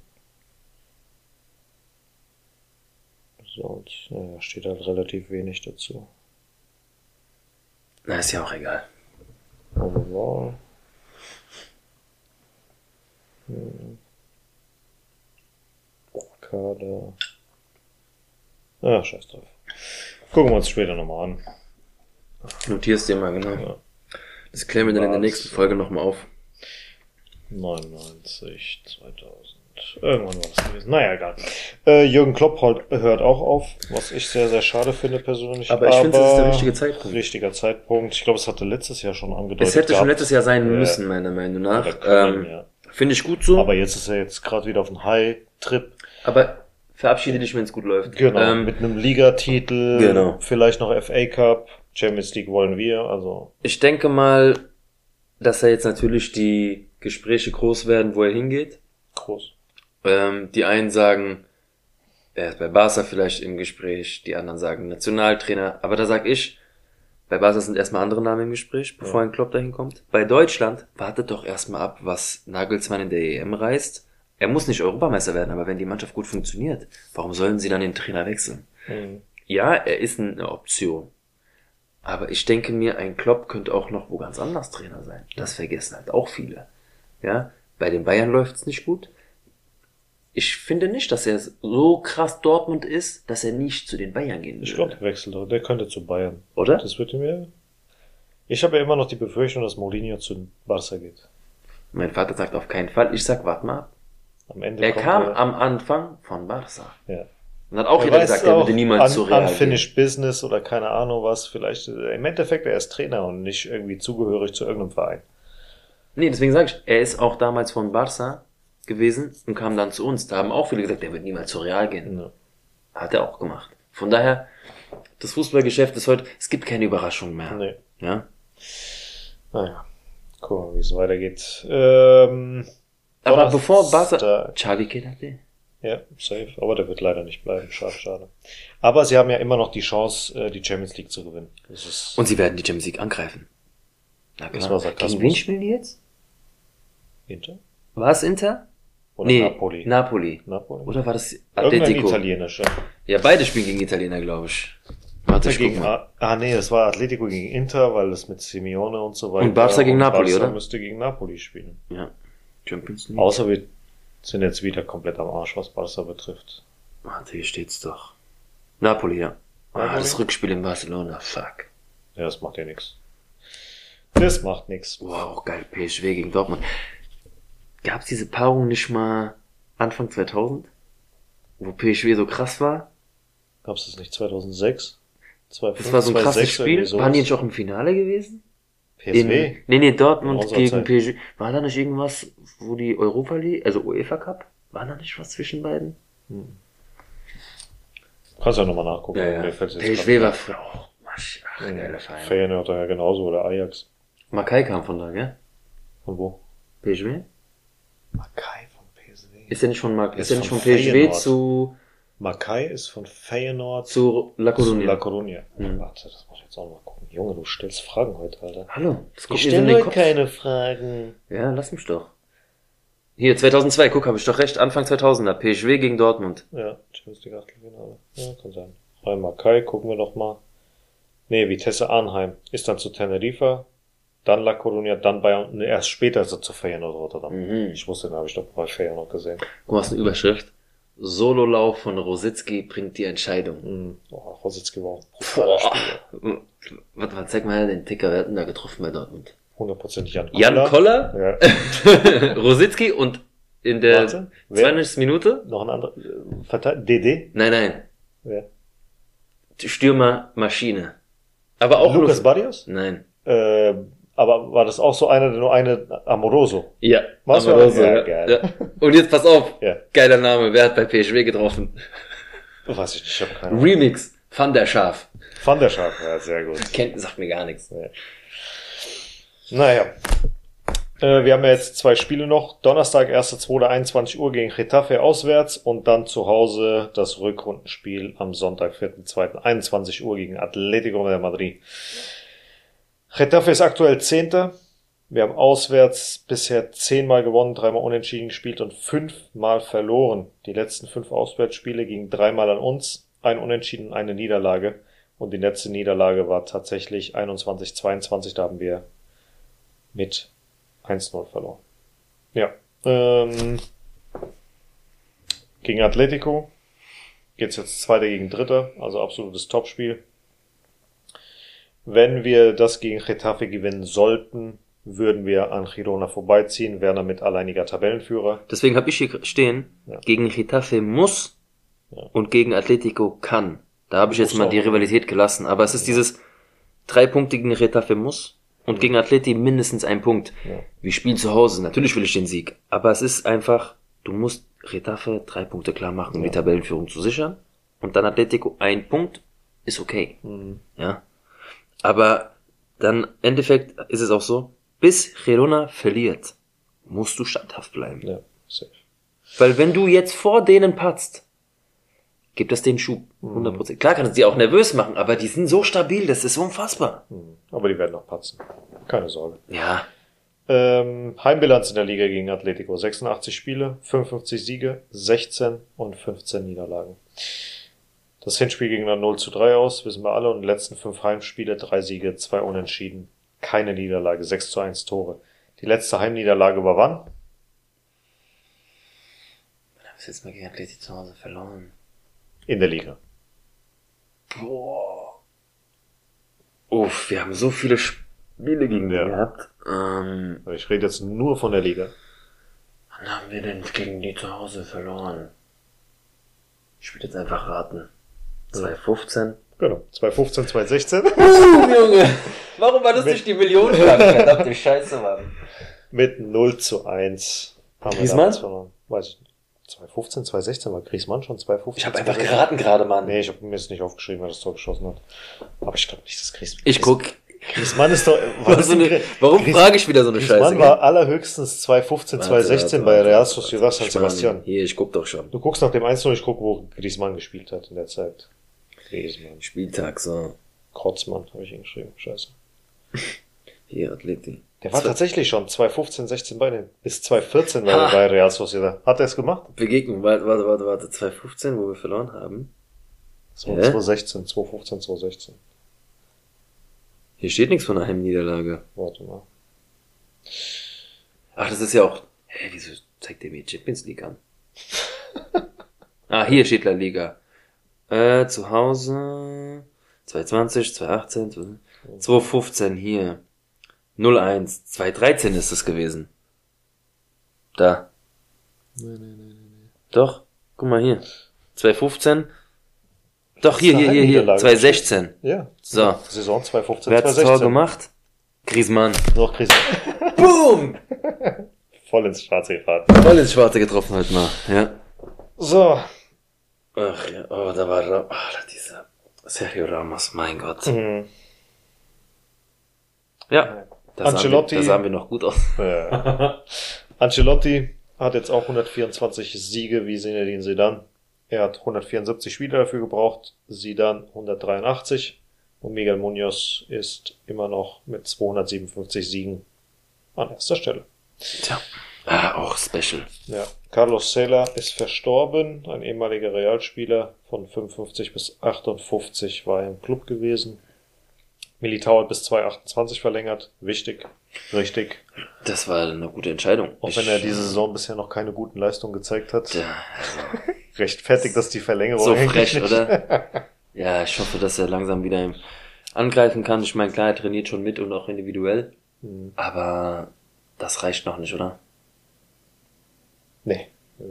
Sonst, naja, steht halt relativ wenig dazu. Na, ist ja auch egal. Aber war. Hm. Kader. Ah, scheiß drauf. Gucken wir uns später nochmal an. Notierst dir mal, genau. Ja. Das klären wir dann in der nächsten Folge nochmal auf. 99, 2000. Irgendwann war das gewesen. Naja, egal. Äh, Jürgen Klopp halt, hört auch auf, was ich sehr, sehr schade finde persönlich. Aber ich finde, das ist der richtige Zeitpunkt. Richtiger Zeitpunkt. Ich glaube, es hatte letztes Jahr schon angedeutet. Es hätte schon gehabt. letztes Jahr sein Ja. müssen, meiner Meinung nach. Können, Ähm, ja. Finde ich gut so. Aber jetzt ist er jetzt gerade wieder auf dem High-Trip. Aber verabschiede dich, wenn es gut läuft. Genau. Ähm, mit einem Ligatitel. Genau. Vielleicht noch FA Cup. Champions League wollen wir. Also, ich denke mal, dass er jetzt natürlich die Gespräche groß werden, wo er hingeht. groß. Ähm, die einen sagen, er ist bei Barca vielleicht im Gespräch, die anderen sagen Nationaltrainer. Aber da sag ich, bei Barca sind erstmal andere Namen im Gespräch, bevor ein Klopp dahin kommt. Bei Deutschland wartet doch erstmal ab, was Nagelsmann in der EM reißt. Er muss nicht Europameister werden, aber wenn die Mannschaft gut funktioniert, warum sollen sie dann den Trainer wechseln? Mhm. Ja, er ist eine Option. Aber ich denke mir, ein Klopp könnte auch noch wo ganz anders Trainer sein. Das vergessen halt auch viele. Ja, bei den Bayern läuft's nicht gut. Ich finde nicht, dass er so krass Dortmund ist, dass er nicht zu den Bayern gehen Ich würde. glaube, der wechselt. doch. Der könnte zu Bayern. Oder? Das würde mir. Ich habe ja immer noch die Befürchtung, dass Mourinho zu Barca geht. Mein Vater sagt auf keinen Fall. Ich sag, warte mal ab. Am Ende Er kam er, am Anfang von Barca. ja. Und hat auch Er jeder gesagt, er würde niemals zu un, Real gehen. Unfinished Business oder keine Ahnung was. Vielleicht, äh, im Endeffekt, er ist Trainer und nicht irgendwie zugehörig zu irgendeinem Verein. Nee, deswegen sage ich, er ist auch damals von Barca gewesen und kam dann zu uns. Da haben auch viele gesagt, er wird niemals zu Real gehen. Ja. Hat er auch gemacht. Von daher, das Fußballgeschäft ist heute, es gibt keine Überraschung mehr. Nee. Ja? Naja. Gucken wir, wie es weitergeht. Ähm, Aber bevor Barca, Xavi Kedate. Ja, safe. Aber der wird leider nicht bleiben. Schade, schade. Aber sie haben ja immer noch die Chance, äh, die Champions League zu gewinnen. Und sie werden die Champions League angreifen. Na Das war Sarkasmus. Gegen wen spielen die jetzt? Inter? War es Inter? Oder nee, Napoli? Napoli. Napoli? Oder war das Irgendein Atletico? italienischer. Ja, beide spielen gegen Italiener, glaube ich. Warte, ich Gegen, mal. ah, ah, nee, das war Atletico gegen Inter, weil das mit Simeone und so weiter. Und Barca gegen Napoli, Barca oder? müsste gegen Napoli spielen. Ja. Champions League. Außer wir sind jetzt wieder komplett am Arsch, was Barca betrifft. Warte, hier steht's doch. Napoli, ja. Ah, Napoli? das Rückspiel in Barcelona. Fuck. Ja, das macht ja nichts. Das macht nichts. Wow, geil. PSW gegen Dortmund. Gab's diese Paarung nicht mal Anfang 2000? Wo PSW so krass war? Gab's das nicht 2006? 2, Das war so ein krasses Spiel. Waren die nicht auch im Finale gewesen? In, PSW? nee, nee, In Dortmund gegen. PSG. War da nicht irgendwas, wo die Europa League, also UEFA Cup? War da nicht was zwischen beiden? Kannst ja nochmal nachgucken. Ja, ja. Mir PSW war früher auch. Ach, nicht. geiler Verein. Feyenoord ja genauso oder Ajax. Makai kam von da, gell? Von wo? PSW? Makai von PSW. Ist der nicht von, Mar ist Ist nicht von von PSW zu, Makai ist von Feyenoord zu La zu Coruña? La Coruña. Mhm. Warte, das muss ich jetzt auch mal gucken. Junge, du stellst Fragen heute, Alter. Hallo, das kommt so in den Kopf. keine Fragen. Ja, lass mich doch. Hier, 2002, guck, habe ich doch recht, Anfang 2000er, PSW gegen Dortmund. Ja, Champions League Achtelfinale. Ja, kann sein. Real Makai, gucken wir noch mal. Nee, Vitesse Arnheim ist dann zu Teneriffa, dann La Coruña, dann Bayern, nee, erst später ist er zu Feyenoord Rotterdam. Mhm. Ich wusste, den habe ich doch bei Feyenoord gesehen. Guck mal, was eine Überschrift. Sololauf von Rositzky bringt die Entscheidung. Mhm. Oh, Rositzky war ein. Warte mal, zeig mal den Ticker, wer hat denn da getroffen bei Dortmund? Hundertprozentig Jan Jan Koller, Ja. Rositzky und in der Warte, wer? 92. Minute? Noch ein anderer, äh, Verteid DD? Nein, nein, Wer? Stürmer Maschine. Aber auch Lukas nur- Barrios? Nein. Äh, aber war das auch so einer, der nur eine Amoroso? Ja. Was aber war- so, ja, ja, geil. ja. Und jetzt pass auf. Ja. Geiler Name. Wer hat bei PSW getroffen? Weiß ich nicht, ich keine Ahnung. Remix. Van der Schaaf. Van der Schaaf, ja, sehr gut. Kennt, sagt mir gar nichts. Naja. Äh, wir haben ja jetzt zwei Spiele noch. Donnerstag, 1.2. 21 Uhr gegen Getafe auswärts und dann zu Hause das Rückrundenspiel am Sonntag, 4.2. 21 Uhr gegen Atletico de Madrid. Getafe ist aktuell Zehnter. Wir haben auswärts bisher zehnmal gewonnen, dreimal unentschieden gespielt und fünfmal verloren. Die letzten fünf Auswärtsspiele gingen dreimal an uns, ein Unentschieden und eine Niederlage. Und die letzte Niederlage war tatsächlich 21-22, da haben wir mit 1-0 verloren. Ja. Ähm, gegen Atletico geht's jetzt Zweiter gegen Dritter, also absolutes Topspiel. Wenn wir das gegen Getafe gewinnen sollten, würden wir an Girona vorbeiziehen, wären damit alleiniger Tabellenführer. Deswegen habe ich hier stehen, Ja. gegen Getafe muss Ja. und gegen Atletico kann. Da habe ich jetzt mal die Rivalität gelassen. Aber es ist dieses drei Punkte gegen Getafe muss und gegen Atleti mindestens ein Punkt. Ja. Wir spielen zu Hause, natürlich will ich den Sieg. Aber es ist einfach, du musst Getafe drei Punkte klar machen, um Ja. die Tabellenführung zu sichern. Und dann Atletico ein Punkt, ist okay. Mhm. Ja. Aber dann, im Endeffekt ist es auch so, bis Girona verliert, musst du standhaft bleiben. Ja, safe. Weil wenn du jetzt vor denen patzt, gibt das den Schub. 100%. Klar kann es die auch nervös machen, aber die sind so stabil, das ist unfassbar. Mhm. Aber die werden noch patzen. Keine Sorge. Ja. Ähm, Heimbilanz in der Liga gegen Atletico. 86 Spiele, 55 Siege, 16 und 15 Niederlagen. Das Hinspiel ging dann 0 zu 3 aus, wissen wir alle. Und die letzten fünf Heimspiele, drei Siege, zwei Unentschieden, keine Niederlage, 6 zu 1 Tore. Die letzte Heimniederlage war wann? Dann haben wir jetzt mal gegen Atleti zu Hause verloren. In der Liga. Boah. Uff, wir haben so viele Spiele gegen die Ja. gehabt. Ähm, Ich rede jetzt nur von der Liga. wann haben wir denn gegen die zu Hause verloren? Ich will jetzt einfach raten. 2015? Genau. 2015, 2016. Junge, warum war das Mit- nicht die Millionenflanke? Verdammte Scheiße, Mann. Mit 0 zu 1 haben wir Griezmann? damals verloren. Weiß ich nicht. 2015, 2016 war Griezmann schon 2015. Ich habe einfach 2016? geraten gerade, Mann. Nee, ich habe mir jetzt nicht aufgeschrieben, wer das Tor geschossen hat. Aber ich glaube nicht, dass Griezmann. Ich guck. Griezmann ist doch. Was so eine, warum Griez- frage ich wieder so eine Griezmann Scheiße? war allerhöchstens 2015, Warte, 2016 warte, bei Real Sociedad. San. Sebastian. Hier, ich guck doch schon. Du guckst nach dem 1 ich gucke, wo Griezmann gespielt hat in der Zeit. Griezmann. Spieltag, so. Krotzmann habe ich ihn geschrieben. Scheiße. Hier, Atleti. Der war tatsächlich schon 2015, 16 bei den. Bis 2014 war er bei Real Sociedad. Hat er es gemacht? Begegnung, warte, warte, warte, warte. 2015, wo wir verloren haben. Das war Hä? 2016, 2015, 2016. Hier steht nichts von einer Heimniederlage. Warte mal. Ach, das ist ja auch. Hä, wieso zeigt der mir Champions League an? ah, hier steht La Liga. Äh, zu Hause. 2020, 2018, 2015 hier. 01. 2013 ist es gewesen. Da. Doch. Guck mal hier. 2015. Doch, hier, hier, hier, hier. Niederlage. 2016. Ja. So. Saison 2015, Wer hat das 2016. Tor gemacht? Griezmann. Noch Krise. Boom! Voll ins Schwarze gefahren. Voll ins Schwarze getroffen heute mal. Ja. So. Ach ja, oh, da war Ra oh, dieser Sergio Ramos, mein Gott. Mhm. Ja. Da sahen, wir, Ancelotti. da sahen wir noch gut aus. Äh, Ancelotti hat jetzt auch 124 Siege wie Zinedine Zidane. Er hat 174 Spiele dafür gebraucht, Zidane 183 und Miguel Munoz ist immer noch mit 257 Siegen an erster Stelle. Tja. Ah, auch special. Ja. Carlos Sela ist verstorben, ein ehemaliger Realspieler von 55 bis 58 war er im Club gewesen. Militao hat bis 2028 verlängert. Wichtig. Richtig. Das war eine gute Entscheidung. Auch Ich- wenn er diese Saison bisher noch keine guten Leistungen gezeigt hat. Ja, Rechtfertigt das die Verlängerung. so frech, nicht. oder? Ja, ich hoffe, dass er langsam wieder angreifen kann. Ich meine, klar, er trainiert schon mit und auch individuell. Hm. Aber das reicht noch nicht, oder? Nee,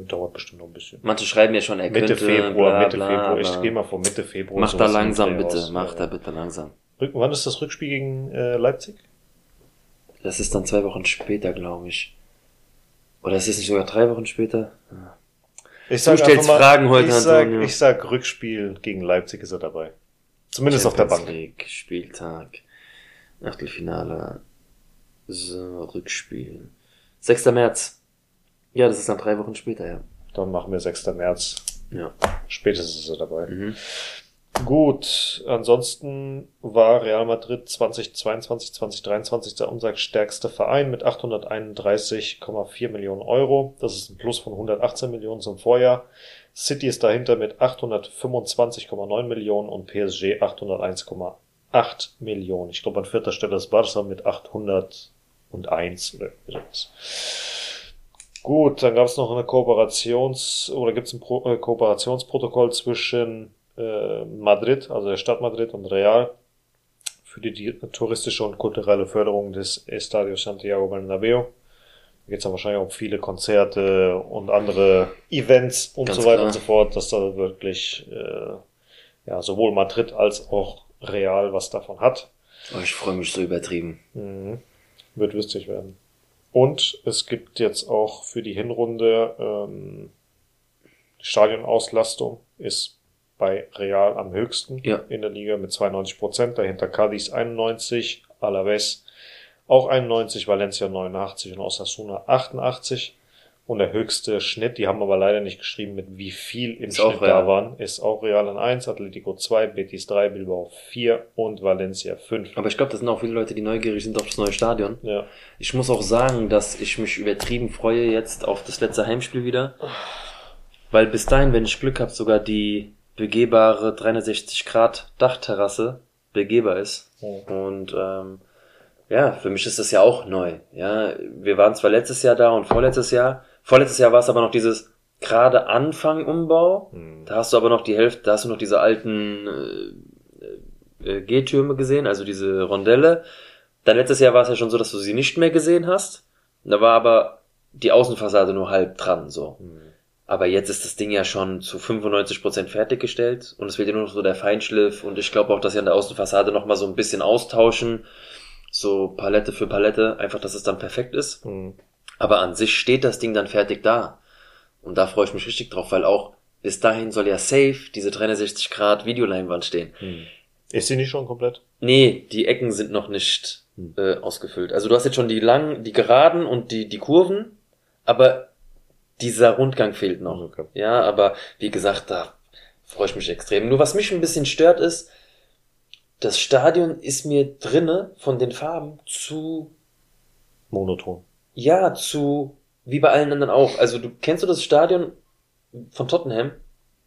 dauert bestimmt noch ein bisschen. Manche schreiben ja schon, er Mitte könnte, Februar, bla, Mitte bla, Februar. Ich bla. gehe mal vor Mitte Februar. Mach da langsam bitte, raus. mach Ja. da bitte langsam. Wann ist das Rückspiel gegen äh, Leipzig? Das ist dann zwei Wochen später, glaube ich. Oder ist es nicht sogar drei Wochen später? Ich Du stellst Fragen heute, ich sag, Antonio. ich sag, Rückspiel gegen Leipzig ist er dabei. Zumindest auf der Champions Bank. League, Spieltag, Achtelfinale, so, Rückspiel. 6. März. Ja, das ist dann drei Wochen später, ja. Dann machen wir 6. März. Ja. Spätestens ist er dabei. Mhm. Gut, ansonsten war Real Madrid 2022, 2023 unser stärkster Verein mit 831,4 Millionen Euro. Das ist ein Plus von 118 Millionen zum Vorjahr. City ist dahinter mit 825,9 Millionen und PSG 801,8 Millionen. Ich glaube, an vierter Stelle ist Barca mit 801 oder sowas. Gut, dann gab es noch eine Kooperations- oder gibt es ein Pro äh, Kooperationsprotokoll zwischen äh, Madrid, also der Stadt Madrid und Real für die, die touristische und kulturelle Förderung des Estadio Santiago Bernabéu. Da geht es dann wahrscheinlich um viele Konzerte und andere Events und Ganz so weiter klar. und so fort, dass da wirklich äh, ja sowohl Madrid als auch Real was davon hat. Oh, ich freue mich so übertrieben. Mhm. Wird lustig werden. Und es gibt jetzt auch für die Hinrunde ähm, Stadionauslastung ist bei Real am höchsten Ja. in der Liga mit 92 Prozent. Dahinter Cadiz 91, Alaves auch 91, Valencia 89 und Osasuna 88. Und der höchste Schnitt, die haben aber leider nicht geschrieben, mit wie viel im Ist Schnitt da waren, ist auch Real in 1, Atletico 2, Betis 3, Bilbao 4 und Valencia 5. Aber ich glaube, das sind auch viele Leute, die neugierig sind auf das neue Stadion. Ja. Ich muss auch sagen, dass ich mich übertrieben freue jetzt auf das letzte Heimspiel wieder. Weil bis dahin, wenn ich Glück habe, sogar die begehbare 360 Grad Dachterrasse begehbar ist. Und ähm, ja, für mich ist das ja auch neu. Ja, wir waren zwar letztes Jahr da und vorletztes Jahr. Vorletztes Jahr war es aber noch dieses gerade Anfang Umbau. Hm. Da hast du aber noch die Hälfte, da hast du noch diese alten äh, äh, G-Türme gesehen, also diese Rondelle. Dann letztes Jahr war es ja schon so, dass du sie nicht mehr gesehen hast. Da war aber die Außenfassade nur halb dran, so. Hm. Aber jetzt ist das Ding ja schon zu 95% fertiggestellt und es fehlt ja nur noch so der Feinschliff und ich glaube auch, dass sie an der Außenfassade nochmal so ein bisschen austauschen. So Palette für Palette, einfach, dass es dann perfekt ist. Hm. Aber an sich steht das Ding dann fertig da. Und da freue ich mich richtig drauf, weil auch bis dahin soll ja safe diese 360 Grad Videoleinwand stehen. Hm. Ist sie nicht schon komplett? Nee, die Ecken sind noch nicht äh, ausgefüllt. Also du hast jetzt schon die langen, die geraden und die, die Kurven, aber dieser Rundgang fehlt noch. Okay. Ja, aber wie gesagt, da freue ich mich extrem. Nur was mich ein bisschen stört ist, das Stadion ist mir drinne von den Farben zu, Monoton. Ja, zu, wie bei allen anderen auch. Also du kennst du das Stadion von Tottenham?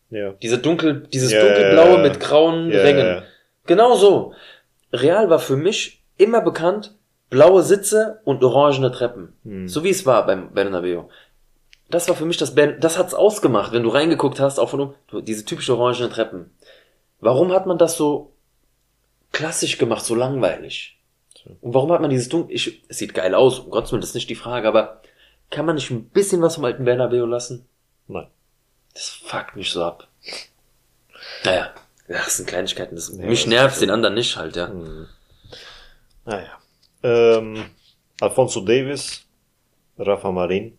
Ja. Diese dunkel, dieses Ja, dunkelblaue ja, mit grauen Rängen. Genau so. Real war für mich immer bekannt, blaue Sitze und orangene Treppen. Hm. So wie es war beim Bernabeu. Das war für mich das, Ben- das hat's ausgemacht, wenn du reingeguckt hast, auch von oben, diese typische orangene Treppen. Warum hat man das so klassisch gemacht, so langweilig? Und warum hat man dieses dunkel, ich, es sieht geil aus, um Gottes Willen, das ist nicht die Frage, aber kann man nicht ein bisschen was vom alten Bernabeu lassen? Nein. Das fuckt mich so ab. Naja, Ja, das sind Kleinigkeiten. Das, Ja, mich nervt den anderen nicht halt, ja. Naja. Ähm, Alfonso Davis, Rafa Marin.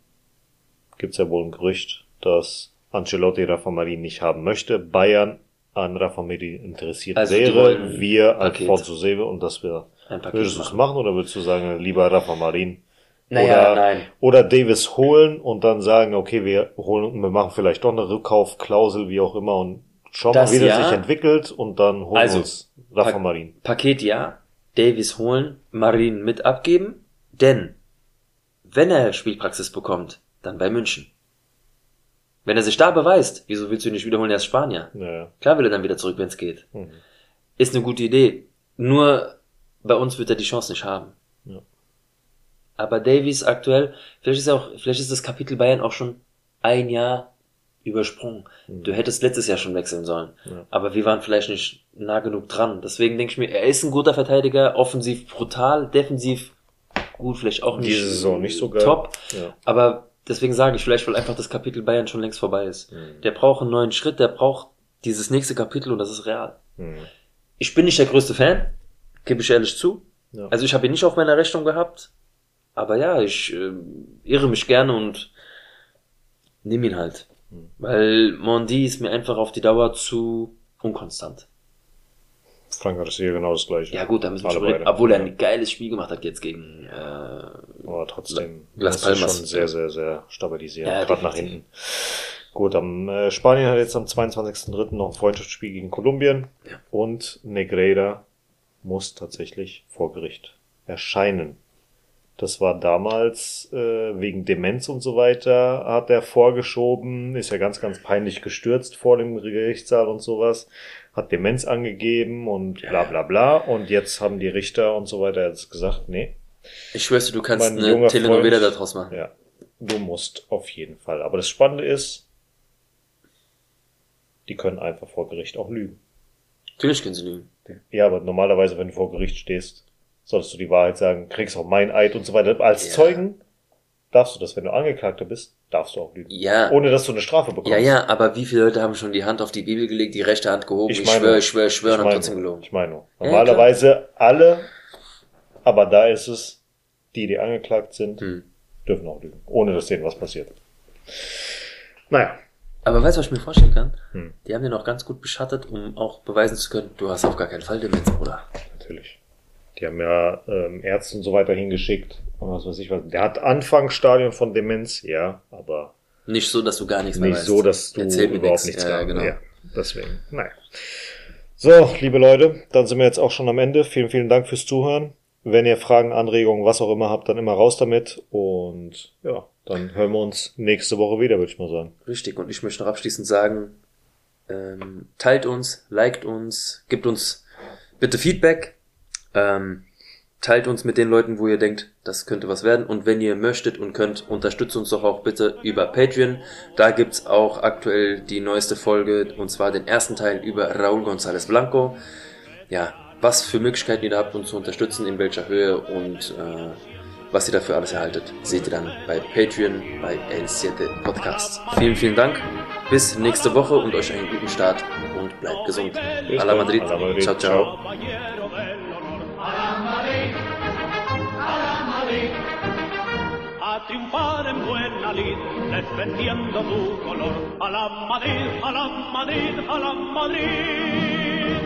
Gibt's ja wohl ein Gerücht, dass Ancelotti Rafa Marin nicht haben möchte. Bayern an Rafa Marin interessiert Also, wäre. Wir. Alfonso Davis und das wir. Ein Paket Würdest du es machen. oder würdest du sagen, lieber Rafa Marin? Naja, oder, nein. Oder Davis holen und dann sagen, okay, wir holen, wir machen vielleicht doch eine Rückkaufklausel, wie auch immer, und schauen mal, Das wie das ja. sich entwickelt und dann holen Also, wir uns Rafa Pak- Marin. Paket ja, Davies holen, Marin mit abgeben, denn wenn er Spielpraxis bekommt, dann bei München. Wenn er sich da beweist, wieso willst du ihn nicht wiederholen, er ist Spanier? Naja. Klar will er dann wieder zurück, wenn es geht. Mhm. Ist eine gute Idee. Nur bei uns wird er die Chance nicht haben. Ja. Aber Davies aktuell, vielleicht ist er auch, vielleicht ist das Kapitel Bayern auch schon ein Jahr übersprungen. Du hättest letztes Jahr schon wechseln sollen. Ja. Aber wir waren vielleicht nicht nah genug dran. Deswegen denke ich mir, er ist ein guter Verteidiger, offensiv brutal, defensiv gut, vielleicht auch nicht Diese Saison nicht so geil. top. Ja. Aber deswegen sage ich vielleicht, weil einfach das Kapitel Bayern schon längst vorbei ist. Mhm. Der braucht einen neuen Schritt, der braucht dieses nächste Kapitel und das ist real. Mhm. Ich bin nicht der größte Fan, gebe ich ehrlich zu. Ja. Also ich habe ihn nicht auf meiner Rechnung gehabt. Aber ja, ich äh, irre mich gerne und nehme ihn halt. Hm. Weil Mondi ist mir einfach auf die Dauer zu unkonstant. Frank ist hier genau das gleiche. Ja gut, da müssen wir reden. beide. Obwohl er ein geiles Spiel gemacht hat jetzt gegen äh, Aber trotzdem Las das ist Palmas. schon sehr, sehr, sehr stabilisiert. Ja, Gerade nach hinten. Gut, am äh, Spanien hat jetzt am 22.03. noch ein Freundschaftsspiel gegen Kolumbien. Ja. Und Negreira muss tatsächlich vor Gericht erscheinen. Das war damals äh, wegen Demenz und so weiter, hat er vorgeschoben, ist ja ganz, ganz peinlich gestürzt vor dem Gerichtssaal und sowas, hat Demenz angegeben und bla bla bla. Und jetzt haben die Richter und so weiter jetzt gesagt, nee, Ich schwör's dir, du kannst Mein eine Telenovela daraus machen. ja, du musst auf jeden Fall. Aber das Spannende ist, die können einfach vor Gericht auch lügen. Natürlich können sie lügen. Ja, aber normalerweise, wenn du vor Gericht stehst, solltest du die Wahrheit sagen, kriegst auch mein Eid und so weiter. Als Ja. Zeugen darfst du das, wenn du Angeklagter bist, darfst du auch lügen. Ja. Ohne dass du eine Strafe bekommst. Ja, ja, aber wie viele Leute haben schon die Hand auf die Bibel gelegt, die rechte Hand gehoben, ich, Ich meine, schwöre, ich schwöre, ich schwöre und haben trotzdem gelogen. Ich meine, nur. Ja, normalerweise alle, aber da ist es, die, die angeklagt sind, Hm. dürfen auch lügen, ohne dass denen was passiert. Naja, Aber weißt du, was ich mir vorstellen kann? Hm. Die haben den auch ganz gut beschattet, um auch beweisen zu können, du hast auf gar keinen Fall Demenz, Bruder. natürlich. Die haben ja ähm, Ärzte und so weiter hingeschickt und was weiß ich was. Der hat Anfangsstadion von Demenz, ja, aber Nicht so, dass du gar nichts mehr nicht weißt. so, dass du Erzähl überhaupt nix. nichts ja, genau. Ja, deswegen, naja. So, liebe Leute, dann sind wir jetzt auch schon am Ende. Vielen, vielen Dank fürs Zuhören. Wenn ihr Fragen, Anregungen, was auch immer habt, dann immer raus damit. Und ja, dann hören wir uns nächste Woche wieder, würde ich mal sagen. Richtig. Und ich möchte noch abschließend sagen, ähm, teilt uns, liked uns, gibt uns bitte Feedback, ähm, teilt uns mit den Leuten, wo ihr denkt, das könnte was werden. Und wenn ihr möchtet und könnt, unterstützt uns doch auch bitte über Patreon. Da gibt's auch aktuell die neueste Folge, und zwar den ersten Teil über Raúl González Blanco. Ja, was für Möglichkeiten ihr da habt, uns zu unterstützen, in welcher Höhe und äh, was ihr dafür alles erhaltet, seht ihr dann bei Patreon bei El7 Podcast. Vielen, vielen Dank. Bis nächste Woche und euch einen guten Start und bleibt gesund. A la. Madrid. A la Madrid. Ciao, ciao. a triunfar en buena lid, defendiendo tu color. A la Madrid, a la Madrid, a la Madrid.